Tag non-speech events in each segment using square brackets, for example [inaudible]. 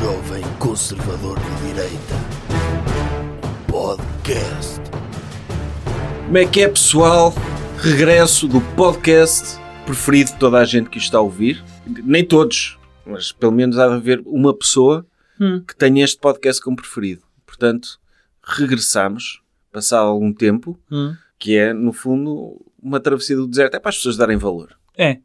Jovem Conservador de Direita. Podcast. Como é que é, pessoal? Regresso do podcast preferido de toda a gente que está a ouvir. Nem todos, mas pelo menos há de haver uma pessoa Hum. que tenha este podcast como preferido. Portanto, regressamos, passado algum tempo, Hum. que é, no fundo, uma travessia do deserto. É para as pessoas darem valor. É.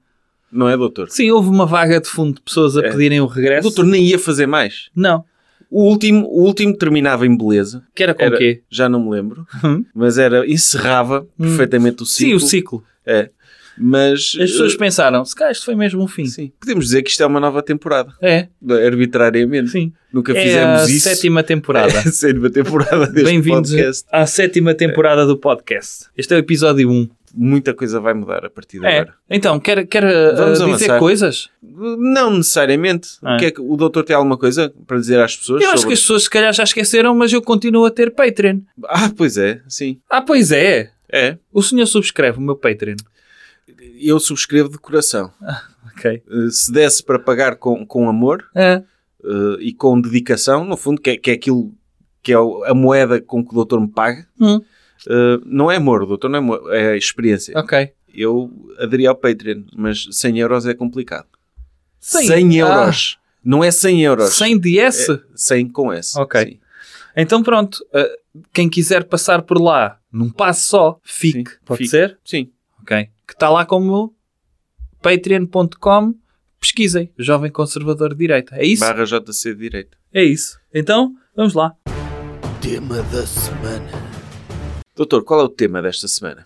Não é, doutor? Sim, houve uma vaga de fundo de pessoas a É. pedirem o O regresso. doutor nem ia fazer mais. Não. O último, o último terminava em beleza. Que era com Era- o quê? Já não me lembro. Hum. Mas era, encerrava perfeitamente o ciclo. Sim, o ciclo. É. Mas... As pessoas eh, pensaram, se calhar isto foi mesmo um fim. Sim. Podemos dizer que isto é uma nova temporada. É, Arbitrariamente. sim. Nunca É fizemos a isso. sétima temporada. [laughs] É a sétima temporada deste Bem-vindos podcast. à sétima temporada do podcast. Este é o episódio 1. Muita coisa vai mudar a partir de É. agora. Então, quer, quer uh, Vamos dizer avançar. coisas? Não necessariamente. Ah. O, que é que- o doutor tem alguma coisa para dizer às pessoas? Eu acho que sobre- as pessoas se calhar já esqueceram, mas eu continuo a ter Patreon. Ah, pois é, sim. Ah, pois é. É. O senhor subscreve o meu Patreon. Eu subscrevo de coração. [laughs] Ok. Eh, Se desse para pagar com, com amor eh, e com dedicação, no fundo, que é, que é aquilo que é a moeda com que o doutor me paga, Hum. Eh, não é amor, doutor não é amor, é experiência. Ok. Eu aderi ao Patreon, mas 100 euros é complicado. Cem? 100 euros. Não é 100 euros. 100 DS? É 100 com S. Ok. Sim. Então pronto, uh, quem quiser passar por lá num passo só, fique. Sim, Pode fique. ser? Sim. Ok. Que está lá como patreon.com. Pesquisem. Jovem Conservador de Direita. É isso? Barra JC de Direito. É isso. Então, vamos lá. Tema da semana. Doutor, qual é o tema desta semana?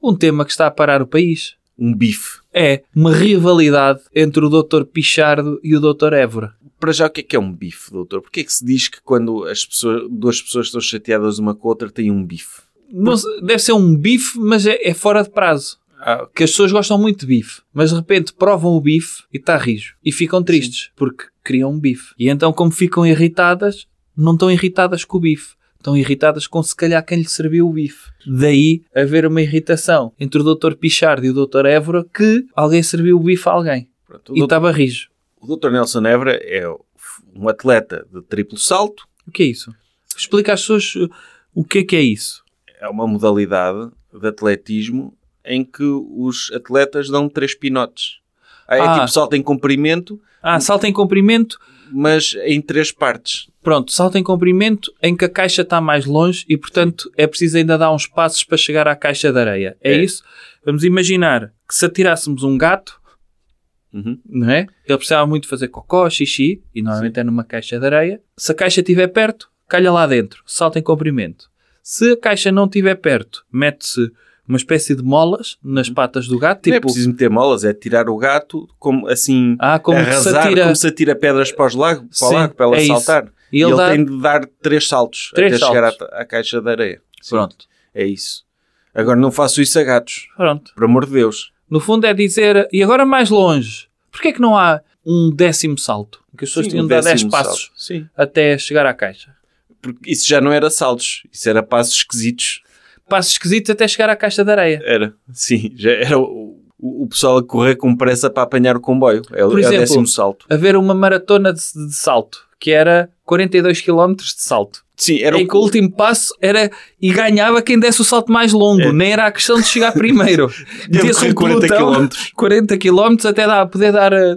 Um tema que está a parar o país. Um bife. É uma rivalidade entre o Dr. Pichardo e o Dr. Évora. Para já, o que é que é um bife, doutor? Porquê é que se diz que quando as pessoas, duas pessoas estão chateadas uma com a outra têm um bife? Não deve ser um bife, mas é, é fora de prazo. Ah, que as pessoas gostam muito de bife, mas de repente provam o bife e está rijo. E ficam tristes, porque queriam um bife. E então, como ficam irritadas, não estão irritadas com o bife. Estão irritadas com se calhar quem lhe serviu o bife. Daí haver uma irritação entre o Dr. Pichardo e o Dr. Évora que alguém serviu o bife a alguém. pronto. E doutor, estava rijo. o doutor Nelson Évora é um atleta de triplo salto. O que é isso? Explica às pessoas uh, o que é que é isso. É uma modalidade de atletismo em que os atletas dão três pinotes. É Ah. tipo salto em comprimento, Ah, salto em comprimento. Mas em três partes. Pronto, salto em comprimento em que a caixa está mais longe e, portanto, é preciso ainda dar uns passos para chegar à caixa de areia. É, É. isso? Vamos imaginar que se atirássemos um gato, Uhum. não é? Ele precisava muito fazer cocó, xixi, e normalmente é numa caixa de areia. Se a caixa estiver perto, calha lá dentro, salta em comprimento. Se a caixa não estiver perto, mete-se uma espécie de molas nas patas do gato, Não é tipo... preciso meter molas, é tirar o gato como assim, Ah, como que se arrasar, atira... como se atira pedras para, os lago, para o Sim, lago, para ela é saltar. E ele ele, dá- tem de dar três saltos Três até chegar saltos. à, à caixa de areia. Sim, Pronto, É isso. Agora não faço isso a gatos, pronto. por amor de Deus. No fundo é dizer, e agora mais longe, porquê é que não há um décimo salto? Que as pessoas Sim, tinham o de dar 10 décimo passos até chegar à caixa. Porque isso já não era saltos, isso era passos esquisitos. Passos esquisitos até chegar à caixa de areia. Era, sim, já era o, o, o pessoal a correr com pressa para apanhar o comboio. É, o- Por é exemplo, o décimo salto. Haver uma maratona de, de salto, que era 42 km de salto. Sim, era em que o último passo era e ganhava quem desse o salto mais longo. É. Nem era a questão de chegar primeiro. [laughs] Metia-se um correr 40 pelotão, quilómetros. 40 km até dar, poder dar. eh,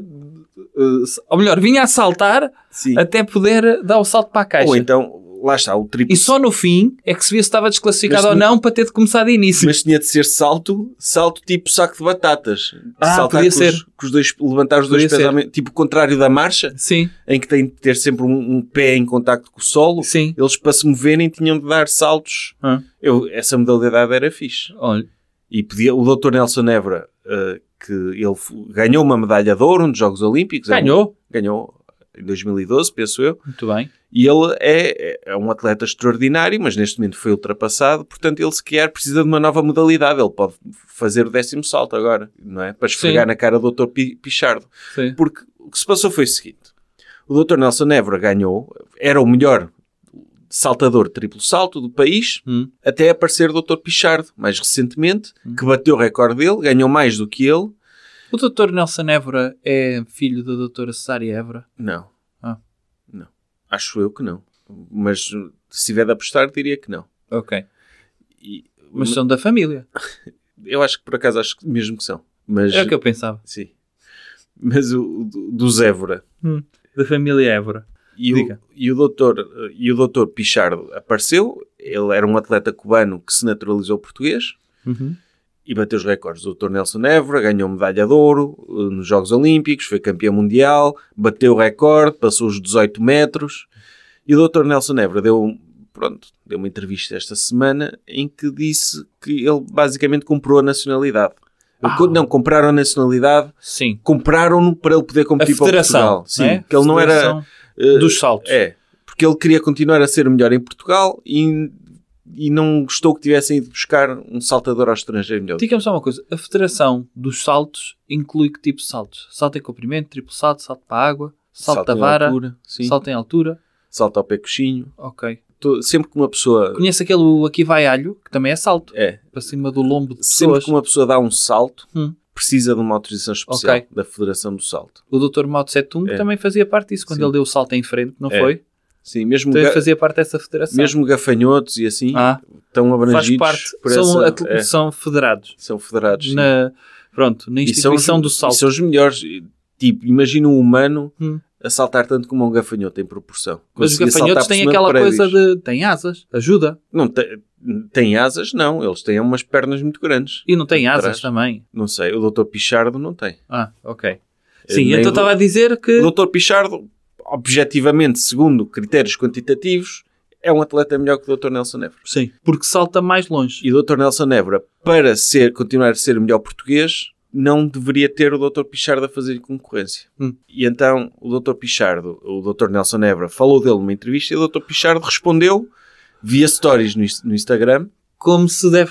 ou melhor, vinha a saltar Sim. até poder dar o salto para a caixa. Ou então, lá está, o triplo E só no fim é que se via se estava desclassificado Mas ou não- para ter de começar de início. Mas tinha de ser salto, salto tipo saco de batatas. Ah, Saltar podia com ser. Os, com os dois, levantar os dois Podia pés, ser. ao mesmo- tipo o contrário da marcha, Sim, em que tem de ter sempre um, um pé em contacto com o solo. sim. Eles para se moverem tinham de dar saltos. Ah. Eu, essa modalidade era fixe. Olha, E podia, o Dr. Nelson Évora, eh, que ele ganhou uma medalha de ouro nos Jogos Olímpicos. É um- ganhou. Em 2012, penso eu. Muito bem. E ele é, é um atleta extraordinário, mas neste momento foi ultrapassado. Portanto, ele sequer precisa de uma nova modalidade. Ele pode fazer o décimo salto agora, não é? Para esfregar Sim. na cara do Dr. Pi- Pichardo. Sim. Porque o que se passou foi o seguinte. O Dr. Nelson Évora ganhou, era o melhor saltador triplo salto do país, Hum. até aparecer o Dr. Pichardo, mais recentemente, que bateu o recorde dele, ganhou mais do que ele. O Dr. Nelson Évora é filho da Dra. Cesária Évora. Não. Ah. Acho eu que não. Mas se tiver de apostar, diria que não. Ok. E- Mas são da família. [laughs] eu acho que por acaso acho que mesmo que são. Mas, Era o que eu pensava. sim. Mas o, o do- do Zévora Da família Évora. e Diga. o, e o doutor e o doutor Pichardo apareceu. Ele era um atleta cubano que se naturalizou português Uhum. E bateu os recordes. O doutor Nelson Évora ganhou medalha de ouro eh, nos Jogos Olímpicos, foi campeão mundial, bateu o recorde, passou os 18 metros. E o doutor Nelson Évora deu, pronto, deu uma entrevista esta semana em que disse que ele basicamente comprou a nacionalidade. Co- Não, compraram a nacionalidade, Sim. compraram-no para ele poder A competir para federação. Portugal. Sim, é? que ele não era... Eh, Dos saltos. É, porque ele queria continuar a ser o melhor em Portugal e, e não gostou que tivessem ido buscar um saltador ao estrangeiro melhor. Diga-me só uma coisa. A federação dos saltos inclui que tipo de saltos? Salto em comprimento, triplo salto, salto para a água, salto, da em vara, altura, salto em altura. salto ao pé coxinho. Ok. Tô- sempre que uma pessoa... Conhece aquele aqui vai alho, que também é salto. É, Para cima do lombo de sempre pessoas. que uma pessoa dá um salto, Hum. precisa de uma autorização especial Ok. da Federação do Salto. O Dr. Mao Tse Tung É. também fazia parte disso, quando Sim. ele deu o salto em frente, não É. foi? Sim, mesmo, ga- fazia parte dessa federação. mesmo gafanhotos e assim Ah, estão faz abrangidos parte. por São, essa... é, são federados. são federados. Na, pronto, na E são os- instituição do e salto. são os melhores. Tipo, imagina um humano Hum. a saltar tanto como um gafanhoto em proporção. Mas os gafanhotos têm aquela prédios. coisa de... têm asas, ajuda. Não tem, tem asas, não. Eles têm umas pernas muito grandes. E não têm asas trás. também. Não sei, o Dr. Pichardo não tem. Ah, ok. Eh, Sim, nem então estava a dizer que... O Dr. Pichardo, objetivamente, segundo critérios quantitativos, é um atleta melhor que o Dr. Nelson Évora. Sim, porque salta mais longe. E o Dr. Nelson Évora, para ser, continuar a ser o melhor português, não deveria ter o Dr. Pichardo a fazer concorrência. Hum. E então o Dr. Pichardo, o Dr. Nelson Évora, falou dele numa entrevista e o Dr. Pichardo respondeu via stories no, no Instagram. Como se deve...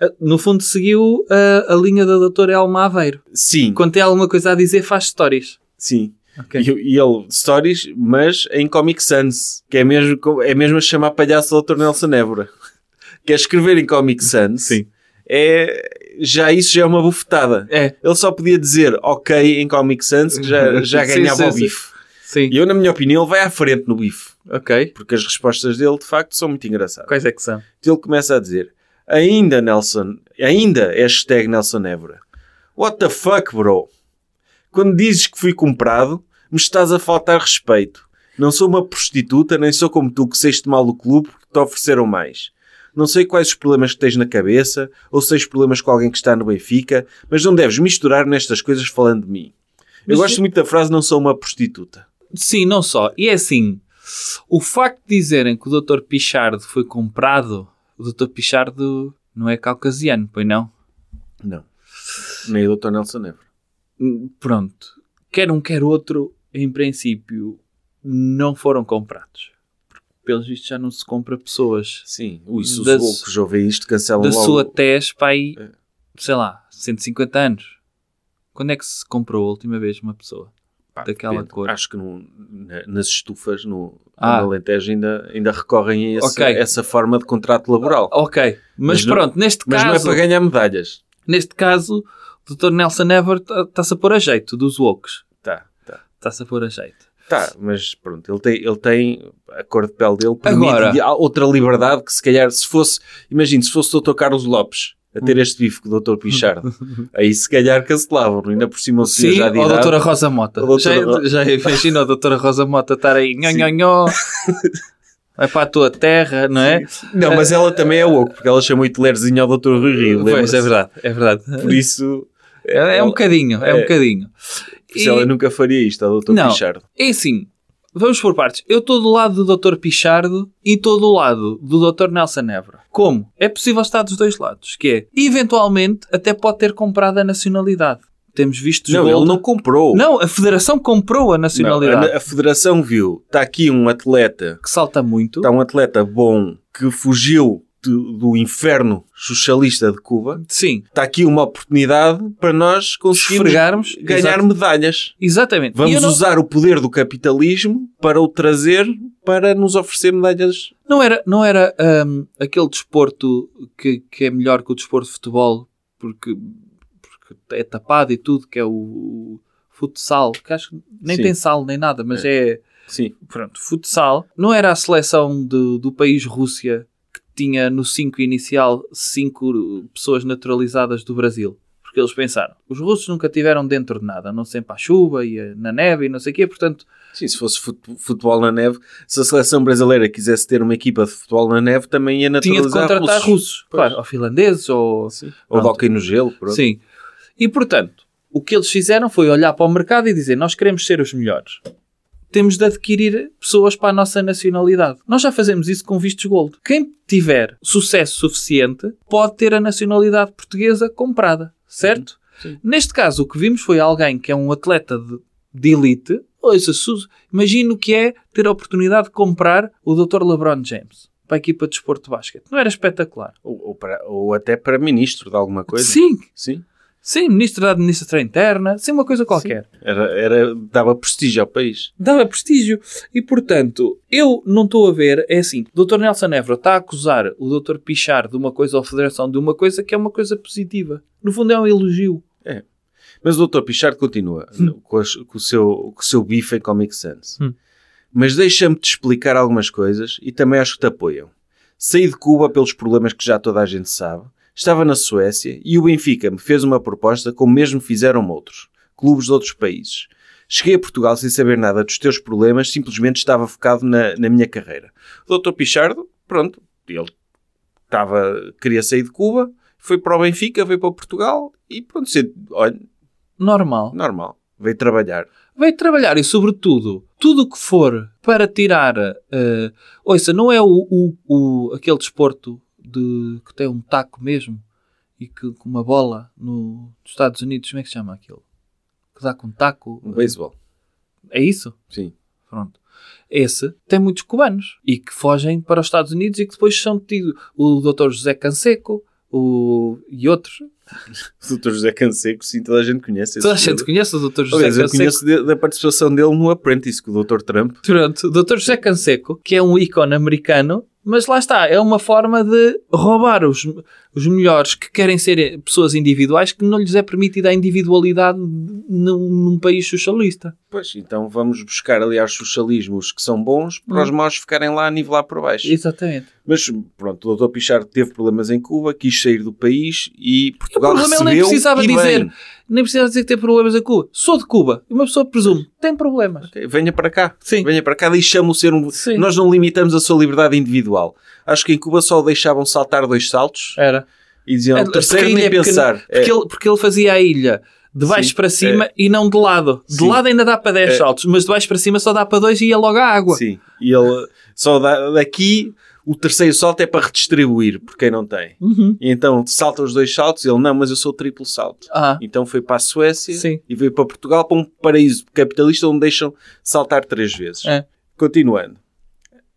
Ah, No fundo seguiu a, a linha da doutora Elma Aveiro. Sim, Quando tem alguma coisa a dizer, faz stories. sim. Ok. E, e ele, stories, mas em Comic Sans, que é mesmo, é mesmo a chamar palhaço ao Dr. Nelson Évora. [laughs] que é escrever em Comic Sans. Sim. É, já isso já é uma bufetada. É, Ele só podia dizer ok em Comic Sans que já, [laughs] já Sim, ganhava sim, o bife. sim. E eu, na minha opinião, ele vai à frente no bife. Ok. Porque as respostas dele, de facto, são muito engraçadas. Quais é que são? Então ele começa a dizer ainda Nelson, ainda hashtag Nelson Évora. What the fuck, bro? Quando dizes que fui comprado, me estás a faltar respeito. Não sou uma prostituta, nem sou como tu que saíste mal do clube porque te ofereceram mais. Não sei quais os problemas que tens na cabeça, ou se tens problemas com alguém que está no Benfica, mas não deves misturar nestas coisas falando de mim. Eu Mas- gosto muito da frase não sou uma prostituta. Sim, não só. E é assim, o facto de dizerem que o Dr. Pichardo foi comprado, o Dr. Pichardo não é caucasiano, pois não? Não. Nem o Dr. Nelson Évora. Hum, Pronto. Quer um, quer outro, em princípio, não foram comprados. Porque, pelos vistos, já não se compra pessoas Sim, ui, se Da os loucos ouvem isto, cancelam da logo. sua tese para aí, É. sei lá, 150 anos. Quando é que se comprou a última vez uma pessoa? Pá, daquela depende. cor. Acho que no- na- nas estufas no, Ah. no Alentejo ainda, ainda recorrem a esse- Ok. essa forma de contrato laboral. Ok, mas, Mas não- pronto, neste Mas não é caso, para ganhar medalhas. neste caso, o Dr. Nelson Ever está-se a pôr a jeito dos woks. Tá, tá. Está-se a pôr a jeito. Tá, mas pronto, ele tem, ele tem a cor de pele dele permite Agora- outra liberdade que se calhar se fosse, imagine, se fosse o Dr. Carlos Lopes a ter este bife com o Dr. Pichardo, [laughs] aí se calhar cancelavam, ainda por cima o senhor Sim, já de ou a idade. doutora Rosa Mota. Ou a doutora Já, já imagina a doutora Rosa Mota estar aí, nho, nho, nho. [laughs] vai para a tua terra, não é? Não, mas ela também é oco, porque ela chamou Hitlerzinho ao Dr. Rui Rio, Pois, lembra-se? é verdade, é verdade. Por isso, É, é um bocadinho, é, um É. bocadinho. por isso ela nunca faria isto ao Dr. Não. Pichardo. É assim, vamos por partes. Eu estou do lado do Dr. Pichardo e estou do lado do Dr. Nelson Évora. Como? É possível estar dos dois lados, que é, eventualmente, até pode ter comprado a nacionalidade. Temos visto Não, ele não comprou. Não, a Federação comprou a Não, nacionalidade. a, a federação viu, está aqui um atleta, Que salta muito. está um atleta bom que fugiu do, do inferno socialista de Cuba. Sim. Está aqui uma oportunidade para nós conseguirmos Esfregarmos. ganhar medalhas. Exatamente. Vamos não, usar o poder do capitalismo para o trazer para nos oferecer medalhas. não era, não era hum, aquele desporto que, que é melhor que o desporto de futebol porque, porque é tapado e tudo, que é o, o futsal, que acho que nem Sim. tem sal nem nada, mas é. Sim. pronto, futsal, não era a seleção do, do país Rússia tinha no 5 inicial 5 pessoas naturalizadas do Brasil. Porque eles pensaram, os russos nunca tiveram dentro de nada, não sempre à chuva e na neve e não sei o quê, portanto, Sim, se fosse fut- futebol na neve, se a seleção brasileira quisesse ter uma equipa de futebol na neve, também ia tinha de naturalizar contratar russos, Pois. claro, ou finlandeses ou... Sim. Ou de hóquei no gelo. Pronto. Sim. E portanto, o que eles fizeram foi olhar para o mercado e dizer: Nós queremos ser os melhores. Temos de adquirir pessoas para a nossa nacionalidade. Nós já fazemos isso com vistos gold. Quem tiver sucesso suficiente pode ter a nacionalidade portuguesa comprada, certo? Sim. Neste caso, o que vimos foi alguém que é um atleta de, de elite. Ouça, Su- imagina o que é ter a oportunidade de comprar o Dr. LeBron James para a equipa de desporto de basquete. Não era espetacular? Ou, ou para- ou até para ministro de alguma coisa. Sim, Sim. Sim, ministro da Administração Interna, sim, uma coisa qualquer. Era, era, dava prestígio ao país. dava prestígio. E, portanto, eu não estou a ver, é assim, o Dr. Nelson Évora está a acusar o Dr. Pichar de uma coisa ou a Federação de uma coisa que é uma coisa positiva. No fundo é um elogio. Mas o Dr. Pichard continua com, as- com o seu, com o seu bife em Comic Sans. Hum. Mas deixa-me te explicar algumas coisas e também acho que te apoiam. Saí de Cuba pelos problemas que já toda a gente sabe. Estava na Suécia e o Benfica me fez uma proposta como mesmo fizeram outros, clubes de outros países. Cheguei a Portugal sem saber nada dos teus problemas, simplesmente estava focado na, na minha carreira. O Dr. Pichardo, pronto, ele estava, queria sair de Cuba, foi para o Benfica, veio para Portugal e pronto, se- olha, Normal. normal, veio trabalhar. Veio trabalhar e, sobretudo, tudo o que for para tirar. eh, ouça, não é o, o, o- aquele desporto de, que tem um taco mesmo e que com uma bola no, nos Estados Unidos, como é que se chama aquilo? Que dá com um taco. O beisebol, É isso? sim. Pronto. Esse tem muitos cubanos e que fogem para os Estados Unidos e que depois são tidos. O Dr. José Canseco o... e outros. [laughs] O Dr. José Canseco, sim, toda a gente conhece. esse Toda a gente conhece o Dr. José Aliás, eu Canseco. conheço de- da participação dele no Apprentice com o Dr. Trump. Pronto, o Dr. José Canseco, que é um ícone americano, mas lá está, é uma forma de roubar os, os melhores que querem ser pessoas individuais que não lhes é permitida a individualidade num, num país socialista. Pois, então vamos buscar, aliás, socialismos que são bons para Hum. os maus ficarem lá a nivelar por baixo. Exatamente. Mas pronto, o Dr. Pichard teve problemas em Cuba, quis sair do país e Portugal O problema recebeu nem precisava e dizer. bem. Nem precisa dizer que tem problemas em Cuba. Sou de Cuba. E uma pessoa presume, tem problemas. Ok, Venha para cá. Sim. Venha para cá, deixamos-o ser um... Sim. Nós não limitamos a sua liberdade individual. Acho que em Cuba só o deixavam saltar dois saltos Era. e diziam, É, o terceiro nem é pensar. Porque, É. ele, porque ele fazia a ilha de baixo Sim, para cima e não de lado. De Sim. lado ainda dá para 10 É. saltos, mas de baixo para cima só dá para 2 e ia logo à água. Sim. E ele só dá, daqui o terceiro salto é para redistribuir, por quem não tem. Uhum. E então salta os dois saltos, ele não, mas eu sou triplo salto. Ah, Então foi para a Suécia Sim. e veio para Portugal para um paraíso capitalista onde deixam saltar três vezes. É. Continuando.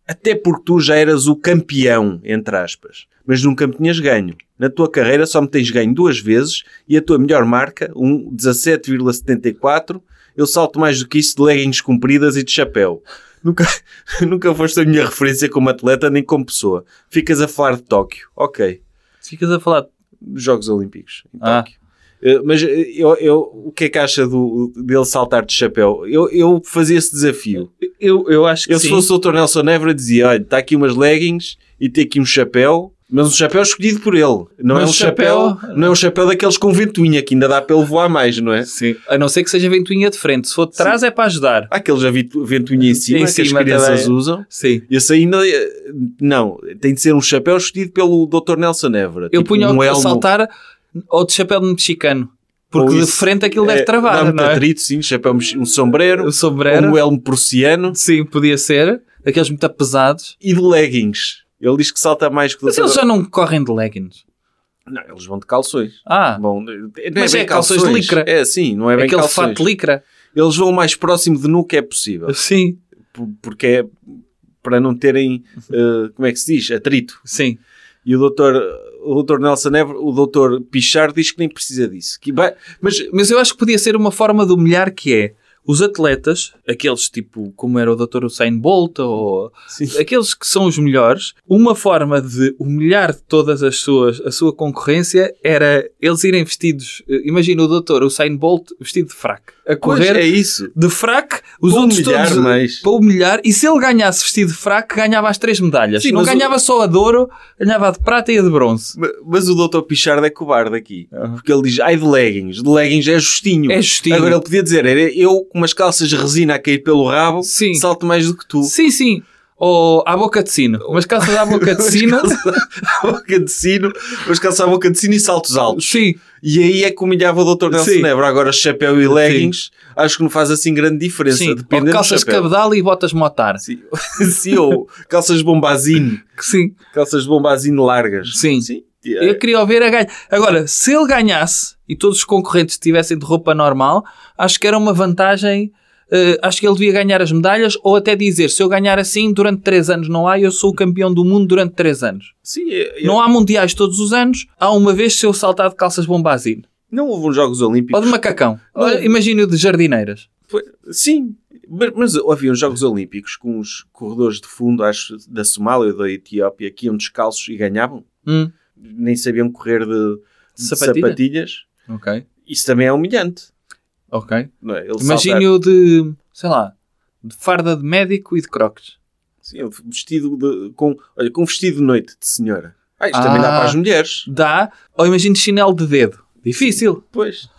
Até porque tu já eras o campeão, entre aspas, mas nunca me tinhas ganho. Na tua carreira só me tens ganho duas vezes e a tua melhor marca, um 17,74, eu salto mais do que isso de leggings compridas e de chapéu. Nunca, [laughs] nunca foste a minha referência como atleta nem como pessoa. Ficas a falar de Tóquio. Ok. ficas a falar. Dos Jogos Olímpicos em Ah. Tóquio. Eh, Mas eh, eu, eu, o que é que acha do, dele saltar de chapéu? Eu, eu fazia esse desafio. Eu, eu acho que Eu, se sim. fosse o Dr. Nelson Évora, dizia: olha, está aqui umas leggings e tem aqui um chapéu, mas um chapéu escolhido por ele. Não Mas é um chapéu, chapéu- não é um chapéu daqueles com ventoinha, que ainda dá para ele voar mais, não é? Sim. A não ser que seja ventoinha de frente. Se for de trás é para ajudar. Há aqueles a ventoinha em cima Em que cima as crianças também. usam. Sim. Esse ainda. eh, Não, tem de ser um chapéu escolhido pelo Dr. Nelson Évora. Eu Tipo, punha um a saltar ou de chapéu de mexicano. Porque de frente aquilo deve É, travar, dá muito não é? atrito, sim, chapéu, um sombreiro, O sombreiro. um elmo prussiano Sim, podia ser. Daqueles muito pesados. e de leggings. Ele diz que salta mais que Mas eles já não correm de leggings. Não, eles vão de calções. Ah, Bom, não é Mas bem é calções de licra. É, sim, não é bem aquele calções. fato de licra. Eles vão o mais próximo de nu que é possível. Sim, Por- Porque é para não terem, eh, como é que se diz, atrito. sim. E o doutor, o doutor Nelson Évora, o doutor Pichard diz que nem precisa disso. Que mas Mas eu acho que podia ser uma forma de humilhar que é os atletas, aqueles tipo como era o Dr. Usain Bolt ou Sim. aqueles que são os melhores, uma forma de humilhar todas as suas a sua concorrência era eles irem vestidos, eh, imagina o Dr. Usain Bolt vestido de fraque, a Pois, correr é isso. de fraque, Os Para outros humilhar todos mais. para humilhar. E se ele ganhasse vestido de fraco, ganhava as três medalhas. Sim, não mas o- ganhava só a de ouro, ganhava a de prata e a de bronze. Ma- Mas o Dr. Pichard é cobarde aqui. Porque ele diz, ai de leggings. De leggings é justinho. É justinho. Agora ele podia dizer, era eu com umas calças de resina a cair pelo rabo, Sim. salto mais do que tu. Sim, sim. Ou à boca de sino. Umas calças à boca de [laughs] sino. a boca de sino, umas calças à boca de sino e saltos altos. sim. E aí é que humilhava o Dr. Nelson Sim. Nebra. Agora chapéu e leggings, acho que não faz assim grande diferença. Sim. Ou Dependendo do calças cabedal e botas motar. Sim. [laughs] Sim, ou calças de bombazine. Sim. Calças de bombazine largas. Sim. Sim. Eu queria ouvir a ganhar. Agora, se ele ganhasse e todos os concorrentes estivessem de roupa normal, acho que era uma vantagem. eh, acho que ele devia ganhar as medalhas ou até dizer: se eu ganhar assim durante 3 anos não há, eu sou o campeão do mundo durante 3 anos. Sim, eu- Não há mundiais todos os anos, há uma vez se eu saltar de calças bombazine não houve uns Jogos Olímpicos. ou de macacão. Não. Olha, Imagine o de jardineiras. Sim, mas, havia uns Jogos Olímpicos com os corredores de fundo, acho, da Somália ou da Etiópia, que iam descalços e ganhavam. Hum, Nem sabiam correr de, de Sapatilha? sapatilhas. Ok, Isso também é humilhante. ok. Não é? Ele Imagine o de, sei lá, de farda de médico e de crocs. Sim, vestido de, com, olha, com vestido de noite de senhora. Ah, isto também dá Ah. para as mulheres. Dá, ou imagine chinelo de dedo. Difícil. Pois.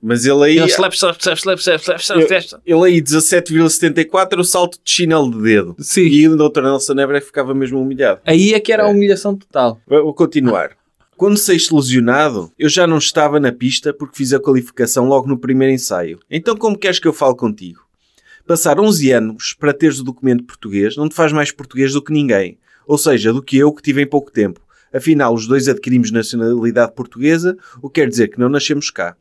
Mas ele aí, Ele slap, slap, slap, slap, slap, slap, slap, slap. ele aí 17,74 o salto de chinelo de dedo. Sim. E o Dr. Nelson Nebra ficava mesmo humilhado. Aí é que era a humilhação total. Vou continuar. Quando saíste lesionado, eu já não estava na pista porque fiz a qualificação logo no primeiro ensaio. Então como queres que eu fale contigo? Passar 11 anos para teres o documento português não te faz mais português do que ninguém. Ou seja, do que eu que tive em pouco tempo. Afinal, os dois adquirimos nacionalidade portuguesa, o que quer dizer que não nascemos cá.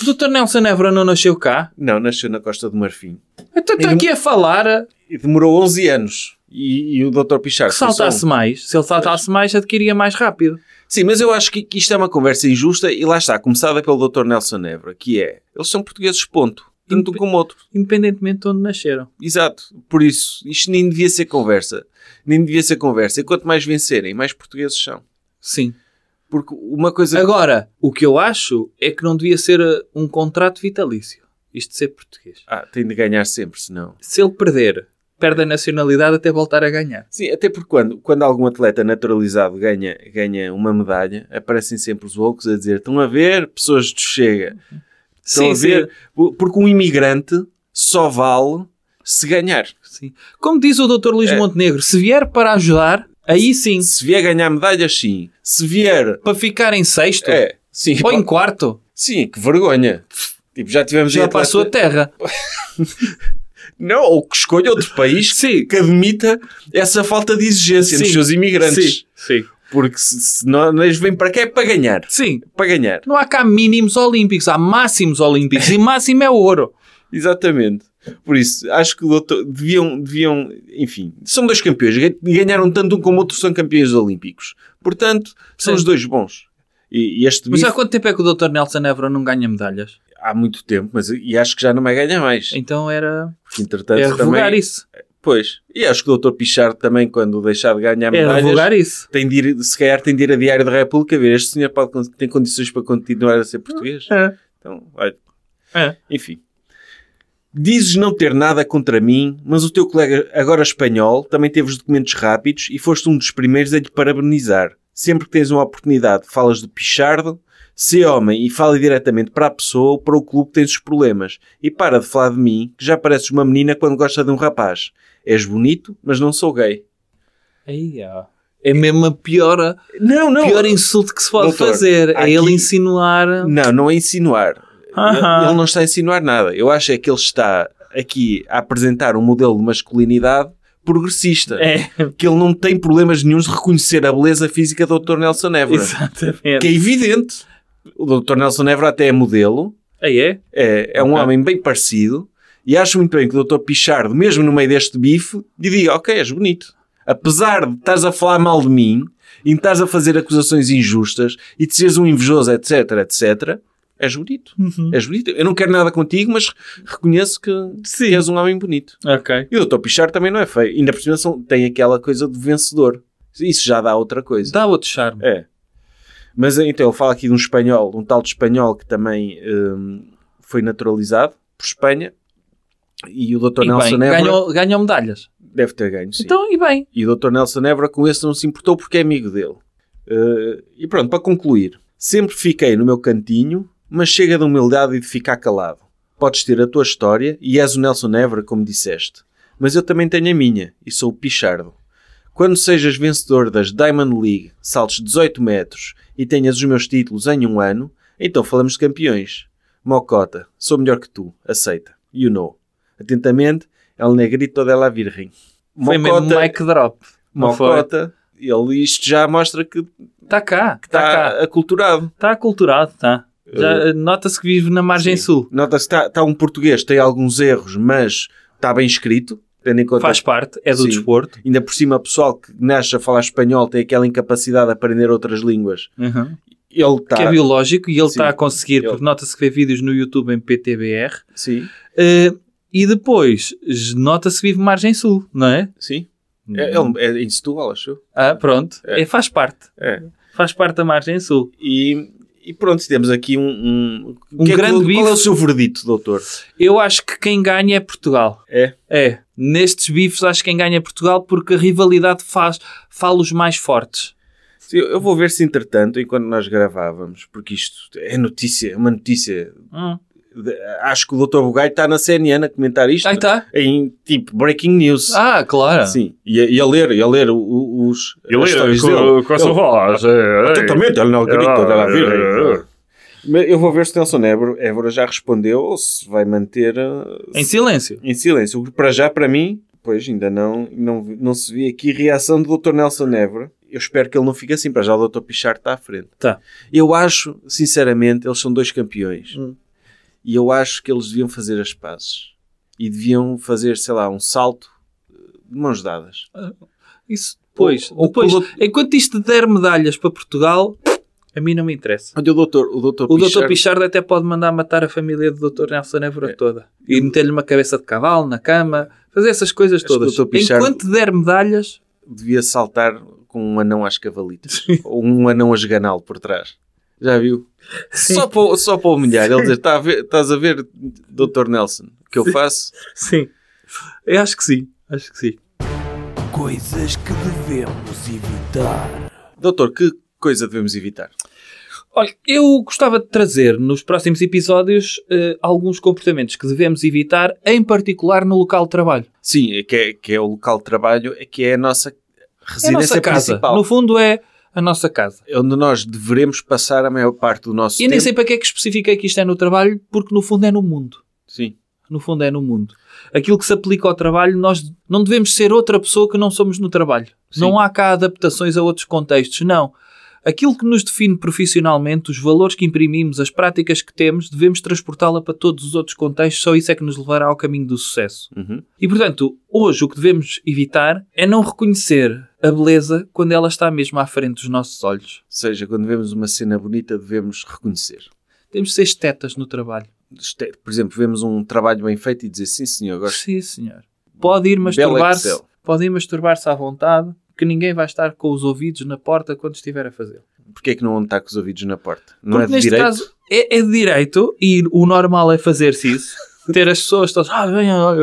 O Dr. Nelson Évora não nasceu cá? Não, nasceu na Costa do Marfim. Então está aqui a falar E demorou 11 anos. E, e o Dr. Pichar que saltasse mais. Se ele saltasse mais, adquiria mais rápido. Sim, mas eu acho que, que isto é uma conversa injusta e lá está, começada pelo Dr. Nelson Nebra, que é, eles são portugueses, ponto. Tanto um como outro. Independentemente de onde nasceram. Exato. Por isso, isto nem devia ser conversa. Nem devia ser conversa. E quanto mais vencerem, mais portugueses são. Sim. Porque uma coisa... Agora, o que eu acho é que não devia ser uh, um contrato vitalício. Isto de ser português. Ah, tem de ganhar sempre, senão... Se ele perder, perde a nacionalidade até voltar a ganhar. Sim, até porque quando, quando algum atleta naturalizado ganha, ganha uma medalha, aparecem sempre os loucos a dizer estão a ver, pessoas de chega. Estão a ver, porque um imigrante só vale se ganhar. Sim. Como diz o Dr. Luís É. Montenegro, se vier para ajudar, aí sim. Se vier ganhar medalhas, sim. Se vier... Para ficar em sexto É, sim. ou em quarto, Sim, que vergonha. Tipo, já tivemos já para a sua terra. [laughs] Não, ou que escolha outro país Sim. que admita essa falta de exigência nos Sim. seus imigrantes. Sim. Sim. Porque se, eles vêm para cá é para ganhar. Sim. Para ganhar. Não há cá mínimos olímpicos, há máximos olímpicos e máximo é ouro. [laughs] Exatamente. Por isso, acho que o doutor, deviam, deviam, enfim, são dois campeões. Gan- Ganharam tanto um como outro são campeões olímpicos. Portanto, são Sim. os dois bons. E, e Mas bife, há quanto tempo é que o Dr. Nelson Évora não ganha medalhas? Há muito tempo, mas e acho que já não vai ganhar mais. Então era. Porque, entretanto, É revogar também, isso. Pois. E acho que o doutor Pichard também, quando deixar de ganhar medalhas, isso. tem de ir, se calhar tem de ir a Diário da República ver este senhor pode, tem condições para continuar a ser português. É. Então, olha, É. enfim. Dizes não ter nada contra mim, mas o teu colega, agora espanhol, também teve os documentos rápidos e foste um dos primeiros a lhe parabenizar. Sempre que tens uma oportunidade, falas do Pichardo, se homem e fala diretamente para a pessoa ou para o clube que tens os problemas. E para de falar de mim, que já pareces uma menina quando gosta de um rapaz. És bonito, mas não sou gay. Aí, ó. É mesmo a pior, Não, não. pior insulto que se pode Doutor, fazer. É aqui- ele insinuar. Não, não é insinuar. Aham. Ele, ele não está a insinuar nada. Eu acho é que ele está aqui a apresentar um modelo de masculinidade progressista. É, Que ele não tem problemas nenhums de reconhecer a beleza física do Dr. Nelson Évora. exatamente. Que é evidente. O Dr. Nelson Évora até é modelo. Aí é? É, é um Ok. homem bem parecido. E acho muito bem que o Dr. Pichardo, mesmo no meio deste bife, lhe diga, ok, és bonito. Apesar de estás a falar mal de mim, e estás a fazer acusações injustas, e de seres um invejoso, etc, etc, és bonito. Uhum. És bonito. Eu não quero nada contigo, mas reconheço que, que és um homem bonito. Ok. E o Dr. Pichar também não é feio. Ainda por cima tem aquela coisa de vencedor. Isso já dá outra coisa. Dá outro charme. É. Mas então ele fala aqui de um espanhol, um tal de espanhol que também hum, foi naturalizado por Espanha E o Dr. E Nelson bem, Évora ganhou, ganhou medalhas. deve ter ganho, sim. Então, e bem. E o Dr. Nelson Évora com esse não se importou porque é amigo dele. Eh, e pronto, para concluir. Sempre fiquei no meu cantinho, mas chega de humildade e de ficar calado. Podes ter a tua história e és o Nelson Évora, como disseste. Mas eu também tenho a minha e sou o Pichardo. Quando sejas vencedor das Diamond League, saltos 18 metros e tenhas os meus títulos em um ano, então falamos de campeões. Mocota, sou melhor que tu, aceita. You know. Atentamente, El Negrito de la Virgen. Foi mesmo mic drop. Mocota, ele isto já mostra que Está cá. Está está cá. aculturado. Está aculturado, está. Uh, Nota-se que vive na margem sul. Nota-se que está, está um português, tem alguns erros, mas está bem escrito, tendo em conta Faz parte, é do Sim. desporto. ainda por cima, o pessoal que nasce a falar espanhol tem aquela incapacidade de aprender outras línguas. Uhum. Ele está. Que é biológico e ele está a conseguir, Ele- porque nota-se que vê vídeos no YouTube em PTBR. Sim, Uh, e depois, nota-se que vive margem sul, não é? sim. É, ele, é em Setúbal, acho. Ah, pronto. É. É, faz parte. É. Faz parte da margem sul. E, e pronto, temos aqui um. Um, Um que é que- grande Qual é o seu verdito, doutor? Eu acho que quem ganha é Portugal. É? É. Nestes bifes, acho que quem ganha é Portugal porque a rivalidade faz, fala os mais fortes. Sim, Eu vou ver se, entretanto, enquanto nós gravávamos, porque isto é notícia, é uma notícia. Hum. de- acho que o doutor Bugai está na CNN a comentar isto. Aí está. Em tipo breaking news. Ah, claro. Sim, e a, e a ler, e a ler os Eu as lembro histórias com, com a sua Ele- voz. é, Atentamente, ele não grita Eu vou ver se Nelson Évora, já respondeu ou se vai manter uh, Em silêncio. em silêncio. Para já, para mim, pois ainda não, não, não se vê aqui reação do Dr. Nelson Évora. Eu espero que ele não fique assim. Para já o Dr. Pichard está à frente. Tá. Eu acho, sinceramente, eles são dois campeões. Hum. E eu acho que eles deviam fazer as pazes. E deviam fazer, sei lá, um salto uh, de mãos dadas. Isso depois. Ou- ou depois com o enquanto isto der medalhas para Portugal, a mim não me interessa. Olha, o doutor, o doutor O Dr. Pichard- Pichardo até pode mandar matar a família do Dr. Nelson Évora É. toda. E meter-lhe uma cabeça de cavalo na cama. Fazer essas coisas Acho todas. Enquanto der medalhas, devia saltar com um anão às cavalitas. Ou um anão a esganal por trás. Já viu? Só para, só para humilhar. Ele dizer, "Tá a ver- estás a ver, Dr. Nelson, o que eu faço? sim. Eu acho que sim. Acho que sim. Coisas que devemos evitar. Doutor, que coisa devemos evitar? Olha, eu gostava de trazer nos próximos episódios eh, alguns comportamentos que devemos evitar, em particular no local de trabalho. Sim, é que é, que é o local de trabalho, é que é a nossa É a residência nossa casa. principal. No fundo é a nossa casa. É onde nós deveremos passar a maior parte do nosso E tempo. nem sei para que é que especifiquei que isto é no trabalho, porque no fundo é no mundo. Sim. No fundo é no mundo. Aquilo que se aplica ao trabalho, nós não devemos ser outra pessoa que não somos no trabalho. Sim. Não há cá adaptações a outros contextos, não. Aquilo que nos define profissionalmente, os valores que imprimimos, as práticas que temos, devemos transportá-la para todos os outros contextos, só isso é que nos levará ao caminho do sucesso. Uhum. E portanto, hoje o que devemos evitar é não reconhecer a beleza quando ela está mesmo à frente dos nossos olhos. Ou seja, quando vemos uma cena bonita, devemos reconhecer. Temos de ser estetas no trabalho. Por exemplo, vemos um trabalho bem feito e dizer sim, senhor, gosto. Sim, senhor. Pode ir masturbar-se, pode ir masturbar-se à vontade, que ninguém vai estar com os ouvidos na porta quando estiver a fazer. Porquê é que não está com os ouvidos na porta? Não Porque é de neste direito? caso é, é de direito e o normal é fazer-se isso. [laughs] Ter as pessoas todas, ah, bem, olha,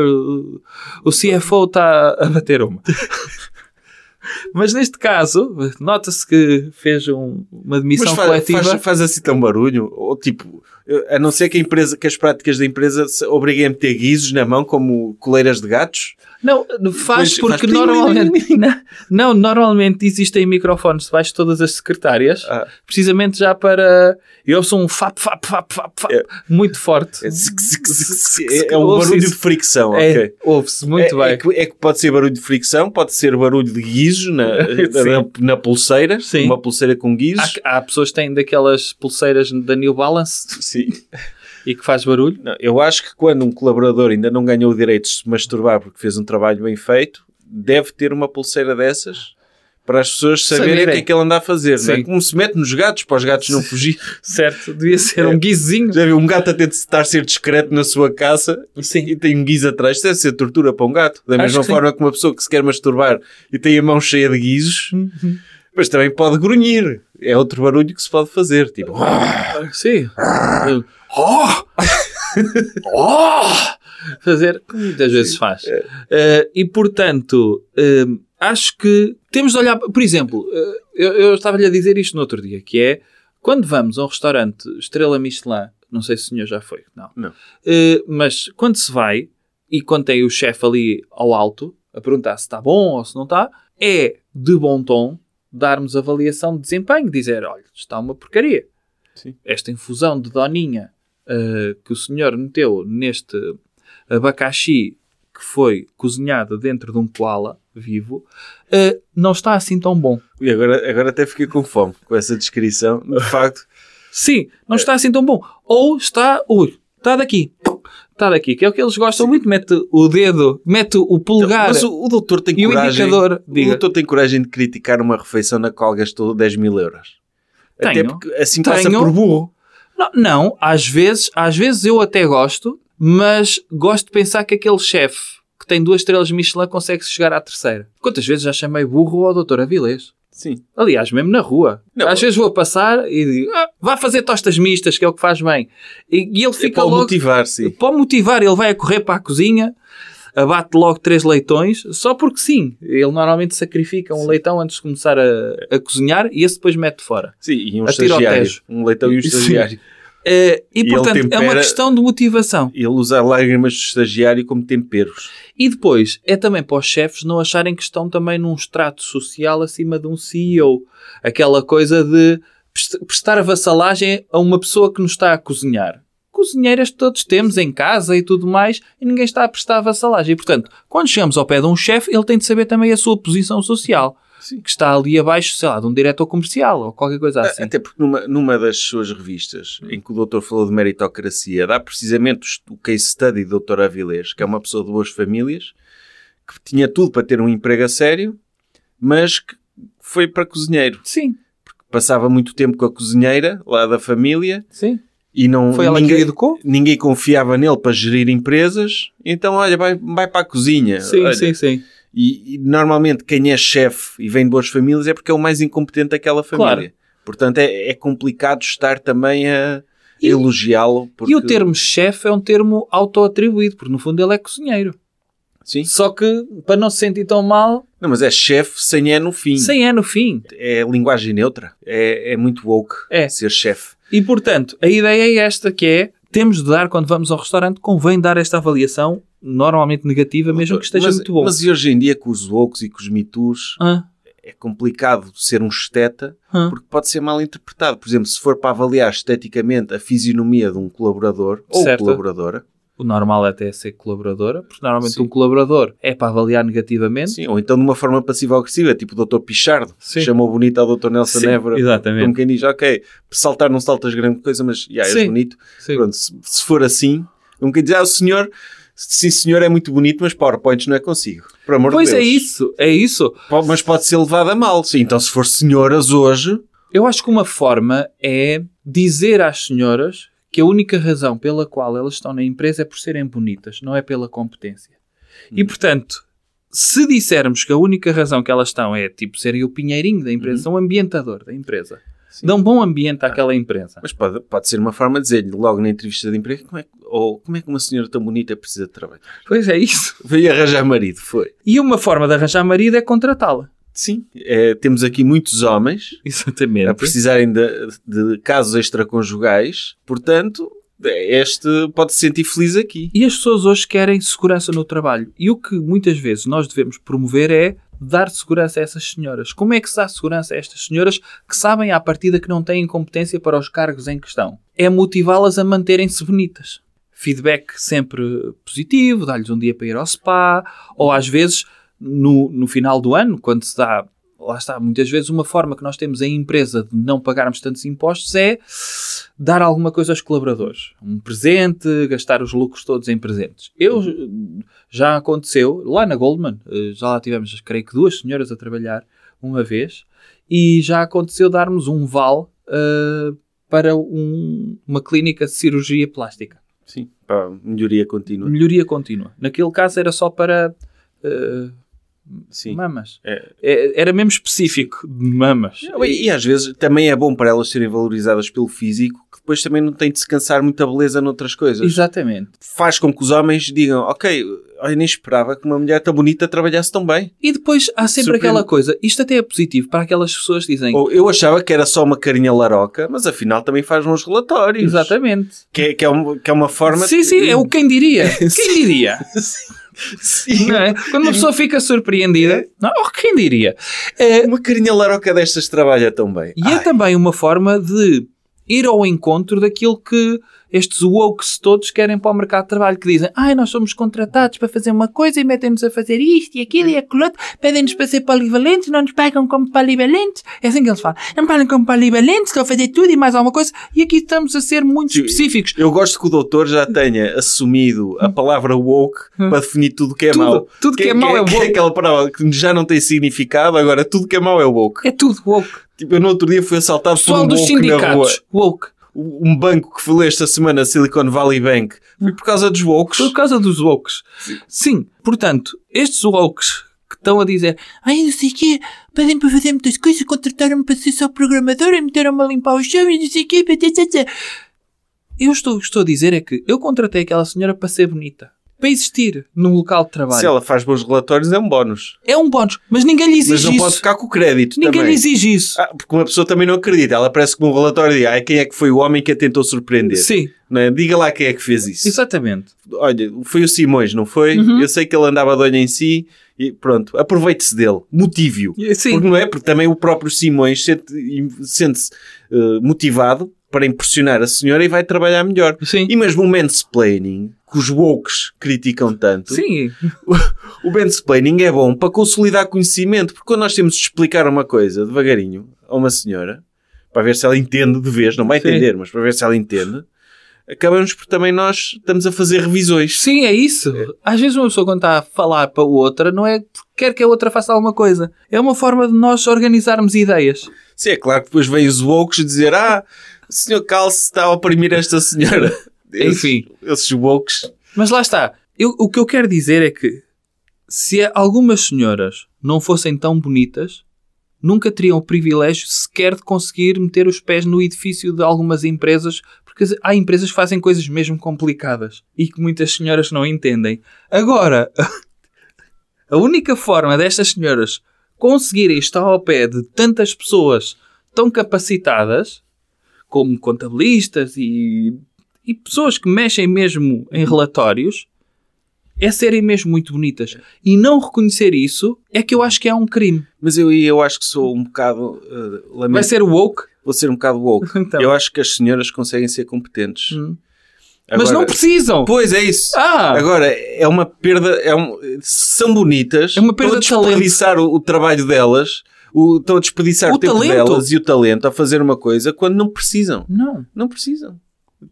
o, CFO está a bater uma. [laughs] Mas neste caso, nota-se que fez um- uma demissão faz, coletiva. faz, faz assim tão barulho? Ou tipo, a não ser que, a empresa, que as práticas da empresa se obriguem a meter guizos na mão como coleiras de gatos? Não, faz porque faz- normalmente. [laughs] não, normalmente existem microfones debaixo de todas as secretárias, Ah. precisamente já para. Eu sou um fap, fap, fap, fap, fap É. muito forte. É, zic. É um barulho isso. de fricção, É, ok. Ouve-se muito é, bem. É que, é que pode ser barulho de fricção, pode ser barulho de guizos na, [laughs] na, na pulseira, Sim. uma pulseira com guizos. Há, há pessoas que têm daquelas pulseiras da New Balance Sim. [laughs] e que faz barulho. Não, eu acho que quando um colaborador ainda não ganhou o direito de se masturbar porque fez um trabalho bem feito, deve ter uma pulseira dessas para as pessoas saberem, Saberem. o que é que ele anda a fazer. Não é? Sim. Como se mete nos gatos, para os gatos não fugir. [laughs] Certo, devia ser É. um guizinho. Já viu um gato a tentar a ser discreto na sua caça Sim. e tem um guizo atrás. Isso deve ser tortura para um gato. Da Acho mesma que sim. forma que uma pessoa que se quer masturbar e tem a mão cheia de guizos, Uhum. mas também pode grunhir. É outro barulho que se pode fazer. Tipo, Sim. [laughs] Oh! oh! fazer, como muitas vezes faz. Eh, e, portanto, eh, acho que temos de olhar... Por exemplo, eh, eu, eu estava-lhe a dizer isto no outro dia, que é, quando vamos a um restaurante Estrela Michelin, não sei se o senhor já foi, não. Não. Mas quando se vai, e quando tem o chefe ali ao alto, a perguntar se está bom ou se não está, é de bom tom darmos avaliação de desempenho, dizer, olha, está uma porcaria. Sim. Esta infusão de doninha eh, que o senhor meteu neste abacaxi que foi cozinhado dentro de um koala vivo, eh, não está assim tão bom. E agora, agora até fiquei com fome com essa descrição. De facto, Sim, não está assim tão bom. Ou está, ui, está daqui. Está daqui, que é o que eles gostam muito. Mete o dedo, mete o polegar mas o, o doutor tem e o coragem. indicador. O Diga. doutor tem coragem de criticar uma refeição na qual gastou 10 mil euros. Até Tenho. porque assim passa Tenho. por burro. Não, não, às vezes, às vezes eu até gosto, mas gosto de pensar que aquele chefe que tem duas estrelas Michelin consegue chegar à terceira. Quantas vezes já chamei burro ao doutor Avilés? Sim. Aliás, mesmo na rua. Não. Às vezes vou passar e digo, ah, vá fazer tostas mistas, que é o que faz bem. E, e ele É fica para o logo... motivar, sim. Pode motivar, ele vai a correr para a cozinha, abate logo três leitões, só porque sim. Ele normalmente sacrifica um leitão antes de começar a, a cozinhar e esse depois mete fora. Sim, e um estagiário. Um leitão e um Sim. estagiário. Eh, e, E portanto, é uma tempera- questão de motivação. Ele usa lágrimas do estagiário como temperos. E depois, é também para os chefes não acharem que estão também num extrato social acima de um CEO. Aquela coisa de prest- prestar vassalagem a uma pessoa que nos está a cozinhar. Cozinheiras todos temos em casa e tudo mais, e ninguém está a prestar vassalagem. E, portanto, quando chegamos ao pé de um chefe, ele tem de saber também a sua posição social. Sim. Que está ali abaixo, sei lá, de um diretor comercial ou qualquer coisa assim. Até porque numa, numa das suas revistas, em que o doutor falou de meritocracia, dá precisamente o case study do doutor Avilés, que é uma pessoa de boas famílias, que tinha tudo para ter um emprego a sério, mas que foi para cozinheiro. Sim, Passava muito tempo com a cozinheira, lá da família, sim. E não... Foi ela que ninguém, educou? ninguém confiava nele para gerir empresas, então, olha, vai, vai para a cozinha. Sim, Olha, sim, sim. E, e normalmente quem é chefe e vem de boas famílias é porque é o mais incompetente daquela família. Claro. Portanto, é, é complicado estar também a elogiá-lo. Porque... E o termo chefe é um termo auto-atribuído, porque no fundo ele é cozinheiro. Sim. Só que, para não se sentir tão mal, Não, mas é chefe sem é no fim. sem é no fim. É linguagem neutra. É, é muito woke É. ser chefe. E, portanto, a ideia é esta, que é, temos de dar, quando vamos ao restaurante, convém dar esta avaliação, normalmente negativa, mesmo que esteja mas, muito bom. Mas e hoje em dia com os wokes e com os mitus Ah, é complicado ser um esteta ah. porque pode ser mal interpretado. Por exemplo, se for para avaliar esteticamente a fisionomia de um colaborador ou Certo. colaboradora, O normal até é ser colaboradora, porque normalmente Sim. um colaborador é para avaliar negativamente. Sim, ou então de uma forma passiva-agressiva, tipo o Dr. Pichardo, Sim. chamou bonito ao Dr. Nelson Sim, Évora, exatamente. como quem diz, ok, saltar não saltas grande coisa, mas já és Sim. bonito. Pronto, se, se for assim, como quem diz, ah, o senhor, sim senhor é muito bonito, mas PowerPoints não é consigo. Por amor Pois de é Deus. isso, é isso. Mas pode ser levado a mal. Sim, então se for senhoras hoje, Eu acho que uma forma é dizer às senhoras que a única razão pela qual elas estão na empresa é por serem bonitas, não é pela competência. E portanto, se dissermos que a única razão que elas estão é tipo serem o pinheirinho da empresa, são o ambientador da empresa, Sim. dão bom ambiente àquela empresa. mas pode, pode ser uma forma de dizer-lhe logo na entrevista de emprego como é, ou como é que uma senhora tão bonita precisa de trabalho. Pois é isso. Veio arranjar marido, foi. E uma forma de arranjar marido é contratá-la. Sim, é, temos aqui muitos homens [laughs] Exatamente. a precisarem de, de casos extraconjugais, portanto, este pode se sentir feliz aqui. E as pessoas hoje querem segurança no trabalho. E o que muitas vezes nós devemos promover é dar segurança a essas senhoras. Como é que se dá segurança a estas senhoras que sabem à partida que não têm competência para os cargos em questão? É motivá-las a manterem-se bonitas. Feedback sempre positivo, dar-lhes um dia para ir ao spa, ou às vezes no, no final do ano, quando se dá, lá está, muitas vezes uma forma que nós temos em empresa de não pagarmos tantos impostos é dar alguma coisa aos colaboradores. Um presente, gastar os lucros todos em presentes. Eu já aconteceu, lá na Goldman, eh, já lá tivemos, creio que duas senhoras a trabalhar uma vez, e já aconteceu darmos um vale eh, para um- uma clínica de cirurgia plástica. Sim, pá, melhoria contínua. Melhoria contínua. Naquele caso era só para eh, Sim. Mamas. É. É- Era mesmo específico de mamas. E, e às vezes também é bom para elas serem valorizadas pelo físico, que depois também não tem de se cansar muita beleza noutras coisas. Exatamente. Faz com que os homens digam, ok, eu nem esperava que uma mulher tão bonita trabalhasse tão bem. E depois há sempre Surpreende. aquela coisa, isto até é positivo para aquelas pessoas que dizem. Ou eu achava que era só uma carinha laroca, mas afinal também faz uns relatórios. Exatamente. Que é, que é, um- que é uma forma... Sim, sim, é o quem diria. [laughs] Quem diria? Sim. Não é? Quando uma pessoa fica surpreendida, não, oh, quem diria? É, Uma carinha laroca destas trabalha tão bem. e é Ai, também uma forma de ir ao encontro daquilo que estes wokes todos querem para o mercado de trabalho, que dizem, ai, nós somos contratados para fazer uma coisa e metem-nos a fazer isto e aquilo e aquilo outro, pedem-nos para ser polivalentes, não nos pagam como polivalentes. É assim que eles falam. Não me pagam como polivalentes, estou a fazer tudo e mais alguma coisa. E aqui estamos a ser muito específicos. Eu gosto que o doutor já tenha assumido a palavra woke para definir tudo que é Hum. Tudo. mau. Tudo que é mau é que woke. aquela palavra que já não tem significado, agora tudo que é mau é woke. É tudo woke. Tipo, eu no outro dia fui assaltado por Pessoal um dos woke na rua. sindicatos, woke. Um banco que falei esta semana, Silicon Valley Bank, foi por causa dos wokes. Por causa dos wokes. Sim. Portanto, estes wokes que estão a dizer ai, não sei o quê, pedem para fazer muitas coisas, contrataram-me para ser só programador e meteram-me a limpar o chão e não sei o quê. Eu estou, estou a dizer é que eu contratei aquela senhora para ser bonita. Para existir num local de trabalho. Se ela faz bons relatórios, é um bónus. É um bónus. Mas ninguém lhe Mas exige não isso. pode ficar com o crédito Ninguém também. lhe exige isso. Ah, porque uma pessoa também não acredita. Ela parece como um relatório de ah, quem é que foi o homem que a tentou surpreender. Sim, Não é? Diga lá quem é que fez isso. exatamente. Olha, foi o Simões, não foi? Uhum. Eu sei que ele andava de olho em si e pronto, aproveite-se dele, motive-o. Sim. Porque não é? Porque também o próprio Simões sente- sente-se eh, motivado para impressionar a senhora e vai trabalhar melhor. Sim. E mesmo o mansplaining, que os wokes criticam tanto, Sim. o mansplaining é bom para consolidar conhecimento, porque quando nós temos de explicar uma coisa devagarinho a uma senhora, para ver se ela entende de vez, não vai Sim. entender, mas para ver se ela entende, acabamos por também nós estamos a fazer revisões. Sim, é isso. Às vezes uma pessoa quando está a falar para outra não é porque quer que a outra faça alguma coisa. É uma forma de nós organizarmos ideias. Sim, é claro que depois vêm os wokes dizer ah, o senhor Calce está a oprimir esta senhora. [laughs] Enfim. Esses wokes. Mas lá está. Eu- o que eu quero dizer é que se algumas senhoras não fossem tão bonitas, nunca teriam o privilégio sequer de conseguir meter os pés no edifício de algumas empresas, porque há empresas que fazem coisas mesmo complicadas e que muitas senhoras não entendem. Agora, [laughs] a única forma destas senhoras conseguirem estar ao pé de tantas pessoas tão capacitadas, como contabilistas e, e pessoas que mexem mesmo em relatórios, é serem mesmo muito bonitas. E não reconhecer isso é que eu acho que é um crime. Mas eu, eu acho que sou um bocado. lamento- Vai ser woke? Vou ser um bocado woke. [laughs] Então. Eu acho que as senhoras conseguem ser competentes. Hum. Mas Agora- não precisam. Pois é isso. Ah! Agora, é uma perda. É um, são bonitas. É uma perda de talento. o, o trabalho delas. O, estão a desperdiçar o, O tempo talento. delas e o talento a fazer uma coisa quando não precisam. Não. Não precisam.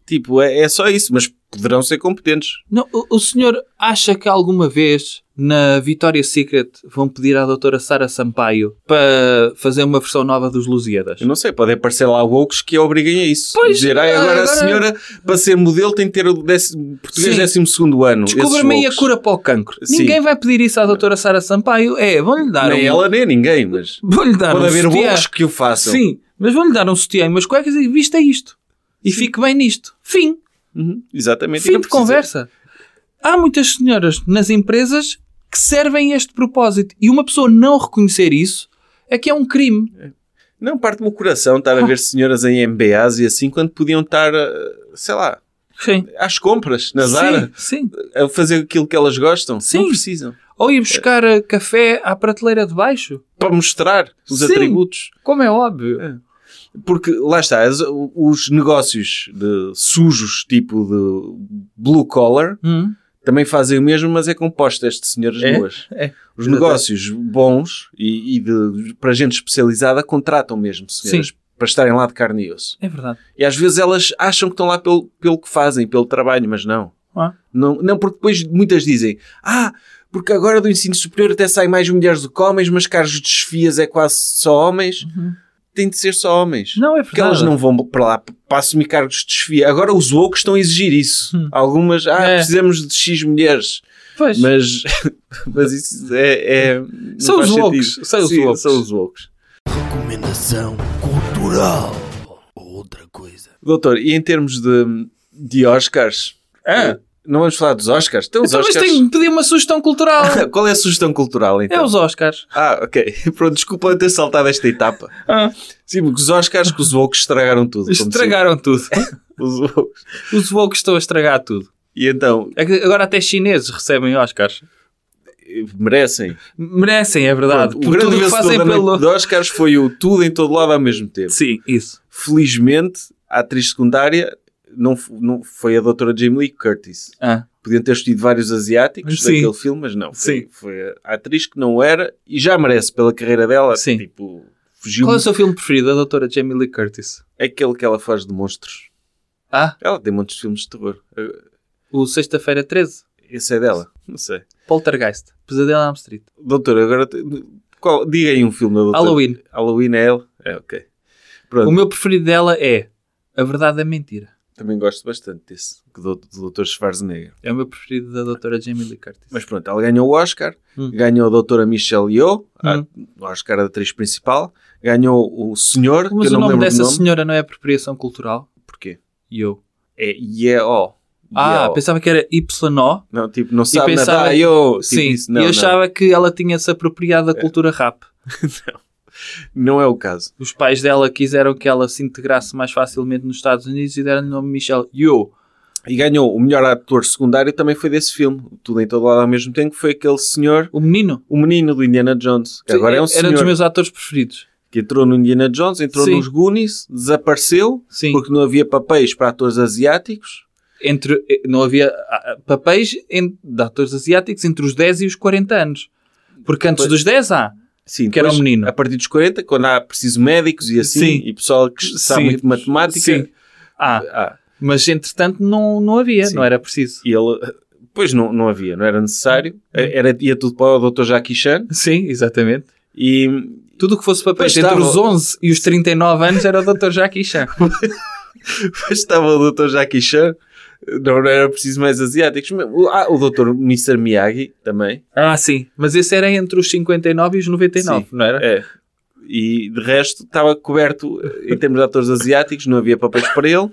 Tipo, é, é só isso. Mas poderão ser competentes. não o, o senhor acha que alguma vez na Victoria's Secret vão pedir à doutora Sara Sampaio para fazer uma versão nova dos Lusíadas? Eu não sei, pode aparecer lá wokes que a obriguem a isso. Pois, Dizer, "Ai, agora, agora- a senhora, para ser modelo, tem que ter o décimo, português Sim. 12 segundo ano. Descubra-me a cura para o cancro. Sim. Ninguém vai pedir isso à doutora Sara Sampaio. É, vão-lhe dar Nem um... ela, nem ninguém, mas [laughs] Vou-lhe dar pode um haver wokes que o façam. Sim, mas vou-lhe dar um sutiã e umas cuecas e vista isto. E fique bem nisto. Fim. Uhum, exatamente. Fim de precisa- conversa. Há muitas senhoras nas empresas que servem este propósito. E uma pessoa não reconhecer isso é que é um crime. Não, parte-me o coração estar a ver senhoras em MBAs e assim, quando podiam estar, eh, sei lá, Sim. às compras, na Zara, Sim, sim. a fazer aquilo que elas gostam. Sim. Não precisam. Ou ir buscar eh, café à prateleira de baixo. Para mostrar os Sim. atributos. Como é óbvio. É. Porque, lá está, os negócios de sujos, tipo de blue collar, Hum, também fazem o mesmo, mas é composto de senhoras É? nuas. é. Os negócios bons e, e de, para gente especializada contratam mesmo senhoras Sim. para estarem lá de carne e osso. É verdade. E às vezes elas acham que estão lá pelo, pelo que fazem, pelo trabalho, mas não. Ah. não. Não, porque depois muitas dizem, ah, porque agora do ensino superior até saem mais mulheres do que homens, mas cargos de desfias é quase só homens. Tem de ser só homens. Não, é Porque elas verdade. não vão para lá para assumir cargos de desfia. Agora os woke estão a exigir isso. Algumas, ah, É. precisamos de X mulheres. Pois. Mas, [laughs] mas isso é. é São os woke, são os Sim, woke. São os woke. Recomendação cultural. Ou outra coisa. Doutor, e em termos de, de Oscars? Ah. Não vamos falar dos Oscars? Então, os Então, mas Oscars. tenho que pedir uma sugestão cultural. [laughs] Qual é a sugestão cultural então? É os Oscars. Ah, ok. [laughs] Pronto, desculpa eu ter saltado esta etapa. Ah, Sim, porque os Oscars que os woke estragaram tudo. estragaram tudo. sempre. [laughs] Os woke. Os woke estão a estragar tudo. E então, É agora até chineses recebem Oscars. merecem. Merecem, é verdade. Pronto, o grande tudo fazem pelo... de Oscars foi o tudo em todo lado ao mesmo tempo. Sim, isso. Felizmente, a atriz secundária não, não foi a doutora Jamie Lee Curtis. Ah, Podiam ter escolhido vários asiáticos Sim. daquele filme, mas não. Foi, Sim. foi a atriz que não era e já merece pela carreira dela. Sim. Tipo, fugiu qual é o seu filme preferido, da doutora Jamie Lee Curtis? aquele que ela faz de monstros. Ah, Ela tem muitos filmes de terror. O Sexta-feira 13. Esse é dela? Não sei. Poltergeist. Pesadelo na Elm Street. Doutora, agora... Qual, diga aí um filme da doutora. Halloween. Halloween é ela? É, ok. Pronto. O meu preferido dela é A Verdade é Mentira. Também gosto bastante desse. Do, do Dr. Schwarzenegger. É o meu preferido da doutora Jamie Lee Curtis. Mas pronto, ela ganhou o Oscar, Hum. ganhou a doutora Michelle Yeoh, a- Hum. o Oscar da atriz principal, ganhou o senhor, que Mas eu não o nome lembro dessa do nome. senhora não é apropriação cultural? Porquê? Eu. É Yeoh. Ah, Yeoh. pensava que era YO. Não, tipo, não sabe pensava- nadar, Yeoh. Tipo Sim, isso. Não, e eu não. achava que ela tinha se apropriado da cultura rap. [laughs] não é o caso. Os pais dela quiseram que ela se integrasse mais facilmente nos Estados Unidos e deram-lhe o nome Michelle Yeoh. E ganhou o melhor ator secundário também foi desse filme, tudo em todo lado ao mesmo tempo, foi aquele senhor, O menino. o menino do Indiana Jones, que agora é um Era senhor dos meus atores preferidos. que entrou no Indiana Jones, entrou Sim. nos Goonies, desapareceu, Sim. porque não havia papéis para atores asiáticos. Entre, eh, não havia ah, papéis em- de atores asiáticos entre os 10 e os 40 anos. Porque antes Pois. dos 10 há. Sim, Que era um menino. A partir dos 40, quando há preciso médicos e assim, Sim. e pessoal que sabe Sim. muito matemática, Sim. Ah, ah, mas entretanto não, não havia, Sim. não era preciso. e ele, pois não, não havia, não era necessário, Hum. era, ia tudo para o Dr. Jackie Chan, Sim, exatamente. e Tudo o que fosse papéis Pois entre estava. os 11 e os 39 anos era o Dr. Jackie Chan. [laughs] depois estava o Dr. Jackie Chan, não era preciso mais asiáticos. Ah, o Dr. Mr. Miyagi também, Ah, sim. Mas esse era entre os 59 e os 99, Sim. não era? é. E de resto estava coberto em termos de atores asiáticos, não havia papéis para ele.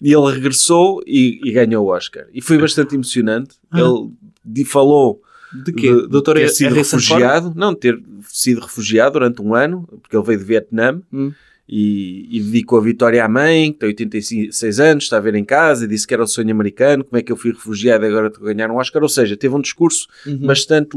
E ele regressou e, e ganhou o Oscar. E foi bastante emocionante. Ah. Ele falou De quê? de, Dr. ter sido Harrison Ford? refugiado, não, ter sido refugiado durante um ano, porque ele veio de Vietnã Hum. E, e dedicou a vitória à mãe, que tem 86 anos, está a ver em casa, e disse que era o sonho americano, como é que eu fui refugiado e agora estou a ganhar um Oscar. Ou seja, teve um discurso Uhum. bastante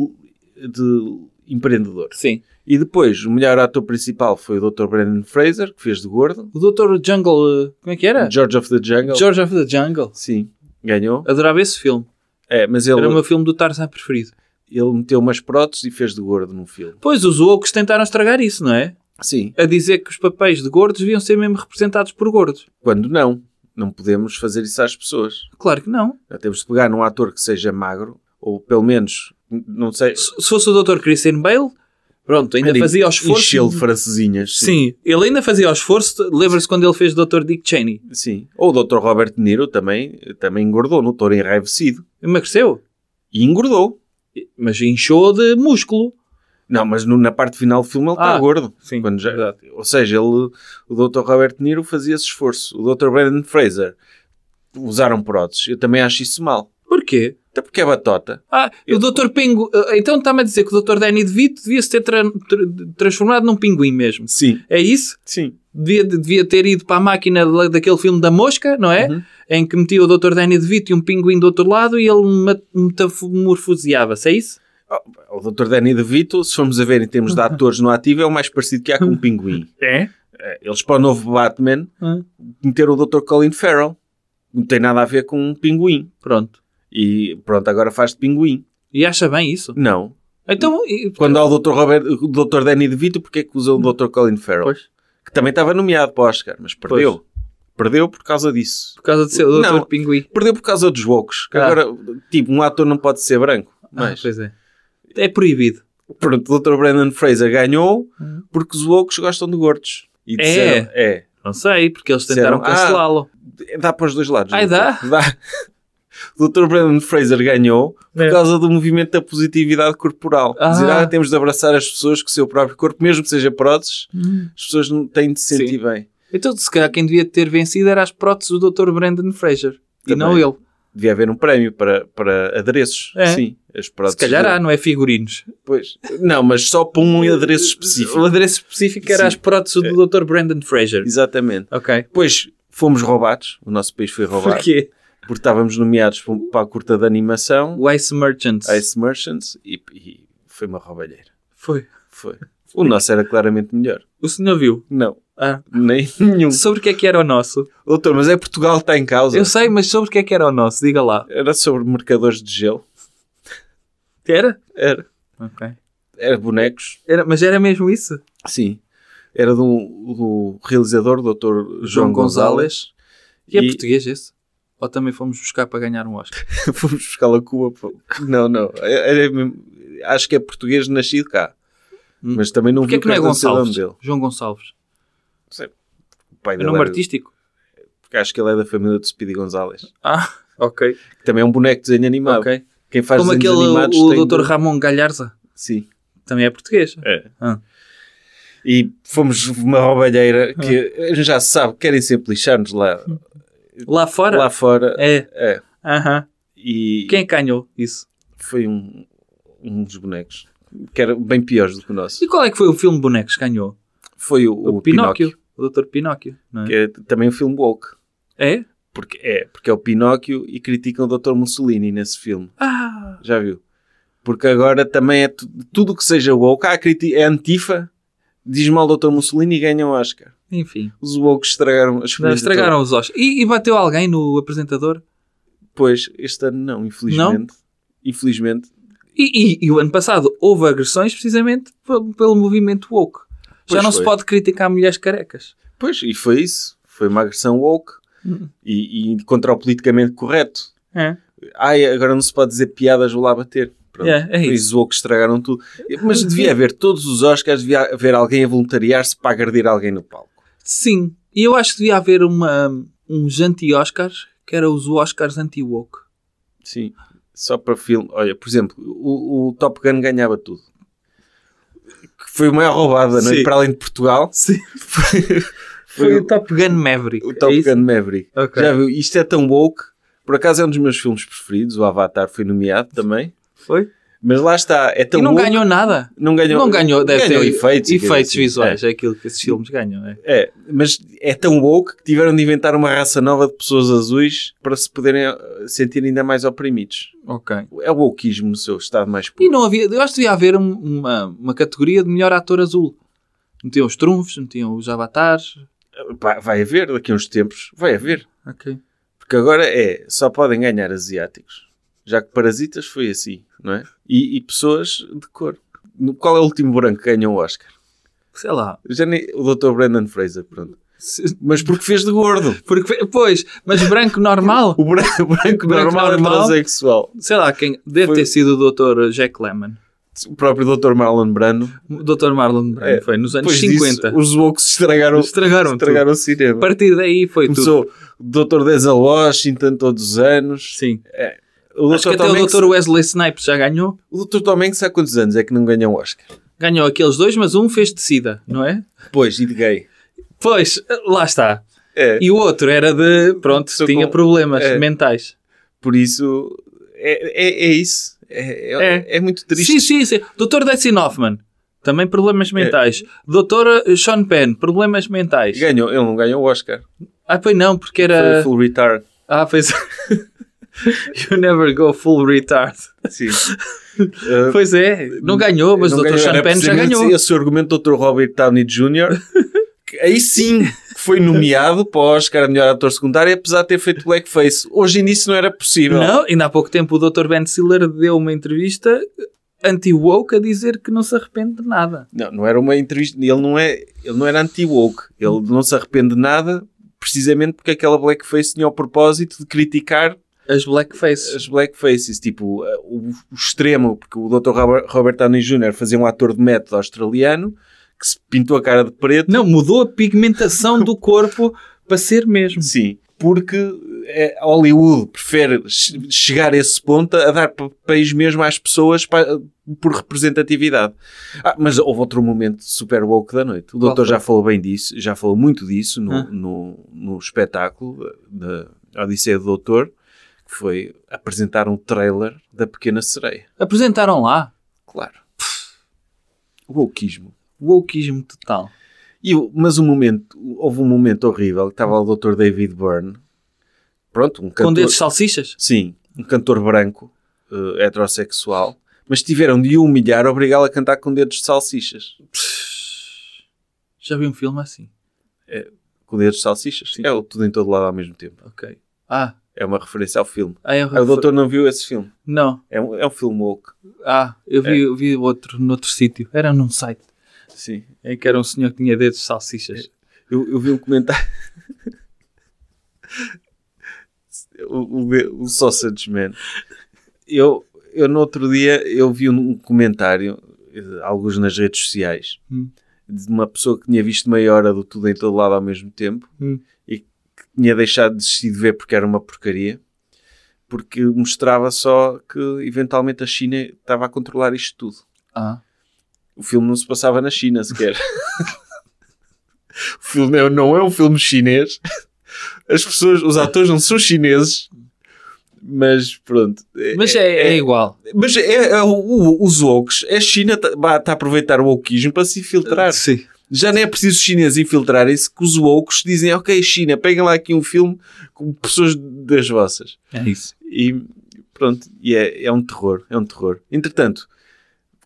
de empreendedor. Sim. E depois, o melhor ator principal foi o Dr. Brandon Fraser, que fez de gordo. O Dr. Jungle, eh, como é que era? George of the Jungle. George of the Jungle. Sim, ganhou. Adorava esse filme. É, mas ele, Era o meu filme do Tarzan preferido. ele meteu umas próteses e fez de gordo num filme. Pois, os woke tentaram estragar isso, não é? Sim, A dizer que os papéis de gordos deviam ser mesmo representados por gordos. quando não. Não podemos fazer isso às pessoas. Claro que não. Já temos de pegar num ator que seja magro, ou pelo menos, não sei, Se se fosse o Dr. Christian Bale, pronto, ainda Andy, fazia o esforço. enchê-lo de francesinhas. Sim, ele ainda fazia o esforço. Lembra-se quando ele fez Dr. Dick Cheney? Sim. Ou o Dr. Robert De Niro também, também engordou no Touro Enraivecido. Emagreceu. E engordou. Mas inchou de músculo. Não, mas no- na parte final do filme ele está Ah, gordo. sim, Quando já- verdade. ou seja, ele, o Dr. Robert Niro fazia esse esforço. O Dr. Brandon Fraser usaram próteses. Eu também acho isso mal. Porquê? Até porque é batota. Ah, o Dr. Pingu... eh, Então está-me a dizer que o Dr. Danny DeVito devia-se ter tra- tra- transformado num pinguim mesmo. Sim. É isso? Sim. Devia, devia ter ido para a máquina da- daquele filme da mosca, não é? Uhum. Em que metia o Dr. Danny DeVito e um pinguim do outro lado e ele metamorfoseava-se, é isso? O Dr. Danny DeVito, se formos a ver em termos de [laughs] atores no ativo, é o mais parecido que há com um pinguim. [laughs] É? É, Eles para o novo Batman meteram o Dr. Colin Farrell. Não tem nada a ver com um pinguim. Pronto. E pronto, agora faz de pinguim. E acha bem isso? Não. Então, e- Quando há o Dr. Robert, o Dr. Danny DeVito, porque é que usou o Dr. Colin Farrell? Pois. Que também estava nomeado para o Oscar, mas perdeu. Perdeu por causa disso. por causa de ser o Dr. Não. Pinguim. Perdeu por causa dos woks. Que Ah. agora, tipo, um ator não pode ser branco. Ah, Mas, pois é. É proibido. pronto, o Dr. Brandon Fraser ganhou Hum. porque os woks gostam de gordos. E É? disseram, é. Não sei, porque eles tentaram cancelá-lo. Dá para os dois lados. Ai, [laughs] doutor. Dá. o Dr. Brandon Fraser ganhou por É. causa do movimento da positividade corporal. Ah. Dizer, ah, temos de abraçar as pessoas com o seu próprio corpo, mesmo que seja próteses, Hum. as pessoas não têm de se sentir Sim. bem. Então, se calhar quem devia ter vencido era as próteses do Dr. Brandon Fraser. E Também. não ele. Devia haver um prémio para, para adereços. É. Sim. Se calhar dele. há, não é figurinos. Pois. Não, mas só para um adereço específico. O adereço específico era Sim. as próteses do Dr. Brandon Fraser. Exatamente. Ok. Depois fomos roubados. O nosso país foi roubado. Porquê? Porque estávamos nomeados para a curta de animação, O Ice Merchants. Ice Merchants, e, e foi uma roubalheira. Foi. Foi. O nosso era claramente melhor. O senhor viu? Não, Ah. nem [laughs] nenhum. Sobre o que é que era o nosso? Doutor, mas é Portugal que está em causa. Eu sei, mas sobre o que é que era o nosso? Diga lá. Era sobre mercadores de gelo. Era? Era. Ok. Era bonecos. Era, mas era mesmo isso? Sim. Era do, do realizador, Dr. João, Gonzalez. E é E- português esse? Ou também fomos buscar para ganhar um Oscar? [laughs] Fomos buscá-lo a Cuba. pô. Não, não. Era mesmo- acho que é português nascido cá. Hum. Mas também não Porquê vi que não é Gonçalves? dele. João Gonçalves. O pai É nome era- artístico? Porque acho que ele é da família de Speedy Gonzalez. Ah, ok. Que também é um boneco de desenho animado. ok. Quem faz Como aquele, o tem Dr. de- Ramon Galharza. Sim. Também é português. É. Ah. E fomos uma roubalheira que já se sabe, querem sempre lixar-nos lá, Lá fora? lá fora. É. É. Aham. E Quem que ganhou isso? foi um, um dos bonecos que era bem piores do que o nosso. E qual é que foi o filme Bonecos que ganhou? Foi o, O, o Pinóquio. Pinóquio, O Dr. Pinóquio. É? que é também um filme woke. é? Porque é, porque é o Pinóquio e criticam o Dr. Mussolini nesse filme. Ah, Já viu? Porque agora também é tu- tudo que seja woke. Ah, é antifa, diz mal o Dr. Mussolini e ganha o Oscar. enfim. Os woke estragaram as Não, experiência estragaram os Oscars. E, e bateu alguém no apresentador? Pois, este ano não, infelizmente. Infelizmente. E, e- e o ano passado houve agressões precisamente pe- pelo movimento woke. Já Pois não foi. se pode criticar mulheres carecas. Pois, e foi isso. Foi uma agressão woke E, e contra o politicamente correto. É. Ai, agora não se pode dizer piadas, vou lá bater. Pronto. É, é Foi isso. que estragaram tudo. Mas devia haver, todos os Oscars, devia haver alguém a voluntariar-se para agredir alguém no palco. Sim. E eu acho que devia haver uma, uns anti-Oscars, que eram os Oscars anti-woke. Sim. Só para filme. Olha, por exemplo, o, o Top Gun ganhava tudo. Que foi a maior roubada, não é? Para além de Portugal, Sim. [laughs] foi, Foi o, Top Gun Maverick. o Top é? Gun Maverick. Ok. Já viu? Isto é tão woke. Por acaso é um dos meus filmes preferidos. O Avatar foi nomeado também. Foi? Mas lá está. É tão E não woke- ganhou nada. Não ganhou, não ganhou, deve ganhou ter efeitos. e efeitos assim. visuais. É. aquilo que esses filmes ganham. É. É. É, mas é tão woke que tiveram de inventar uma raça nova de pessoas azuis para se poderem eh, sentir ainda mais oprimidos. Ok. É o wokeismo no seu estado mais E puro. não havia, eu acho que devia haver um- uma, uma categoria de melhor ator azul. Metiam os trunfos, metiam os avatares. Vai, vai haver daqui a uns tempos. Vai haver. Ok. Porque agora é, só podem ganhar asiáticos. Já que Parasitas foi assim, não é? E, e pessoas de cor. Qual é o último branco que ganhou o Oscar? Sei lá. Já nem, o Dr. Brandon Fraser, pronto. Mas porque fez de gordo. Porque, pois, mas branco normal. [laughs] O branco, branco Branco normal, normal. é transexual. Sei lá, quem deve Foi- ter sido o Dr. Jack Lemmon. O próprio Dr. Marlon Brando. O Dr. Marlon Brando É, foi nos anos Depois disso, 50. os woke estragaram, Estragaram, estragaram o cinema. tudo. A partir daí foi tudo. Começou o Dr. Denzel Washington todos os anos. Sim. O Acho que até Tom o Dr. Wesley Snipes já ganhou. o Dr. Tom Hanks há quantos anos é que não ganhou um Oscar? Ganhou aqueles dois, mas um fez de SIDA, não é? Pois, e de gay. Pois, lá está. É, E o outro era de, pronto, Sou tinha com- problemas é. mentais. por isso, é, é, é isso. É, é, É. é muito triste. Sim, sim, sim. Dr. Dustin Hoffman, também problemas mentais. Dr. Sean Penn, problemas mentais. Ganhou, ele não ganhou o Oscar. Ah, pois não, porque Foi era... full retard. Ah, pois... [laughs] you never go full retard. Sim. Uh, [laughs] Pois é, não ganhou, mas o Dr. ganhou, Sean Penn já ganhou. Esse argumento do Dr. Robert Downey Jr. aí sim [laughs] foi nomeado para o Oscar a melhor ator secundário, apesar de ter feito blackface. Hoje em dia isso não era possível. Não, ainda há pouco tempo o Dr. Ben Stiller deu uma entrevista anti-woke a dizer que não se arrepende de nada. Não, não era uma entrevista. Ele não, é, ele não era anti-woke. Ele não se arrepende de nada, precisamente porque aquela blackface tinha o propósito de criticar As blackfaces. as blackfaces. Tipo, uh, o, o extremo, porque o Dr. Robert, Robert Downey Jr. fazia um ator de método australiano que se pintou a cara de preto. Não, mudou a pigmentação do corpo para ser mesmo. Sim, porque é, Hollywood prefere che- chegar a esse ponto a dar papéis mesmo às pessoas pa- por representatividade. Ah, mas houve outro momento super woke da noite. O doutor já falou bem disso, já falou muito disso no, Ah. no, no espetáculo da Odisseia do Doutor, que foi apresentar um trailer da Pequena Sereia. Apresentaram lá. Claro. O wokeismo. Wokeismo total. E, mas um momento, houve um momento horrível, que estava o Dr. David Byrne, pronto, um Com cantor, dedos de salsichas? sim, um cantor branco, eh, heterossexual, mas tiveram de o humilhar, obrigá-lo a cantar com dedos de salsichas. Já vi um filme assim. Com dedos de salsichas? É o tudo em todo lado ao mesmo tempo. Ok. Ah, É uma referência ao filme. ah eu Ah, o doutor não viu esse filme. Não. É um, é um filme woke. Ah, eu É. vi, eu vi outro noutro sítio. Era num site. Sim. Em que era um senhor que tinha dedos de salsichas. Eu, eu vi um comentário. [laughs] o, o, o Sausage Man. Eu, eu no outro dia eu vi um comentário, eh, alguns nas redes sociais, Hum. de uma pessoa que tinha visto meia hora do tudo em todo lado ao mesmo tempo Hum. e que tinha deixado de desistir de ver porque era uma porcaria. Porque mostrava só que eventualmente a China estava a controlar isto tudo. Ah. O filme não se passava na China sequer. o filme não- não é um filme chinês. As pessoas, os atores não são chineses. Mas pronto. Mas é, é igual. mas é, é o- o- os woks. A China está a aproveitar o wokeismo para se infiltrar. Sim. Já não é preciso os chineses infiltrarem-se que os woks dizem ok China, peguem lá aqui um filme com pessoas das vossas. É isso. E pronto, e é, é um terror, é um terror. Entretanto,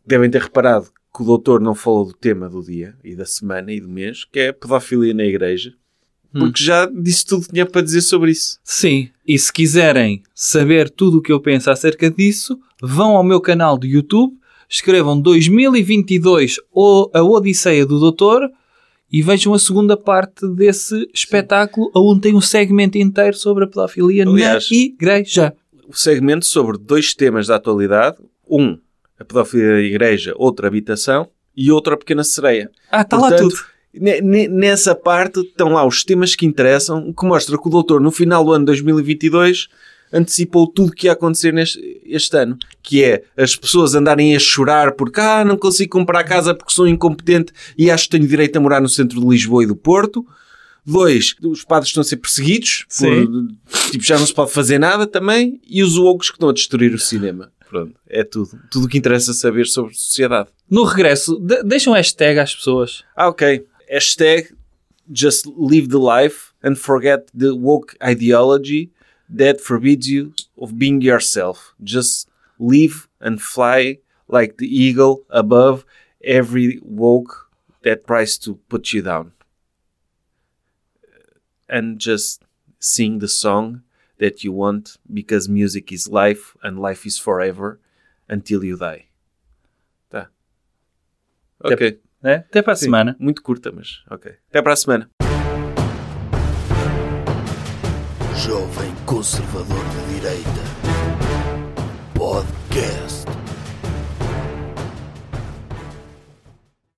devem ter reparado que o doutor não falou do tema do dia e da semana e do mês, que é a pedofilia na igreja, porque já disse tudo que tinha para dizer sobre isso. Sim. E se quiserem saber tudo o que eu penso acerca disso, vão ao meu canal do YouTube, escrevam 2022 ou a Odisseia do Doutor e vejam a segunda parte desse espetáculo, onde tem um segmento inteiro sobre a pedofilia Aliás, na igreja. O segmento sobre dois temas da atualidade, um, a pedofilia na igreja, outro, a habitação, e outro, a pequena sereia. Ah, está lá tudo. Ne- ne- Nessa parte estão lá os temas que interessam, o que mostra que o doutor, no final do ano 2022, antecipou tudo o que ia acontecer neste este ano. Que é as pessoas andarem a chorar porque ah, não consigo comprar casa porque sou incompetente e acho que tenho direito a morar no centro de Lisboa e do Porto. Dois, os padres estão a ser perseguidos. por- tipo, já não se pode fazer nada também. E os woke que estão a destruir o cinema. Pronto, é tudo. Tudo o que interessa saber sobre sociedade. No regresso, de deixa um hashtag às pessoas. Ah, ok. Hashtag just live the life and forget the woke ideology that forbids you of being yourself. Just live and fly like the eagle above every woke that tries to put you down. And just sing the song that you want because music is life and life is forever until you die. Tá. Ok. Né? Até para a Sim, semana. Muito curta, mas ok. Até para a semana. Jovem Conservador de Direita. Podcast.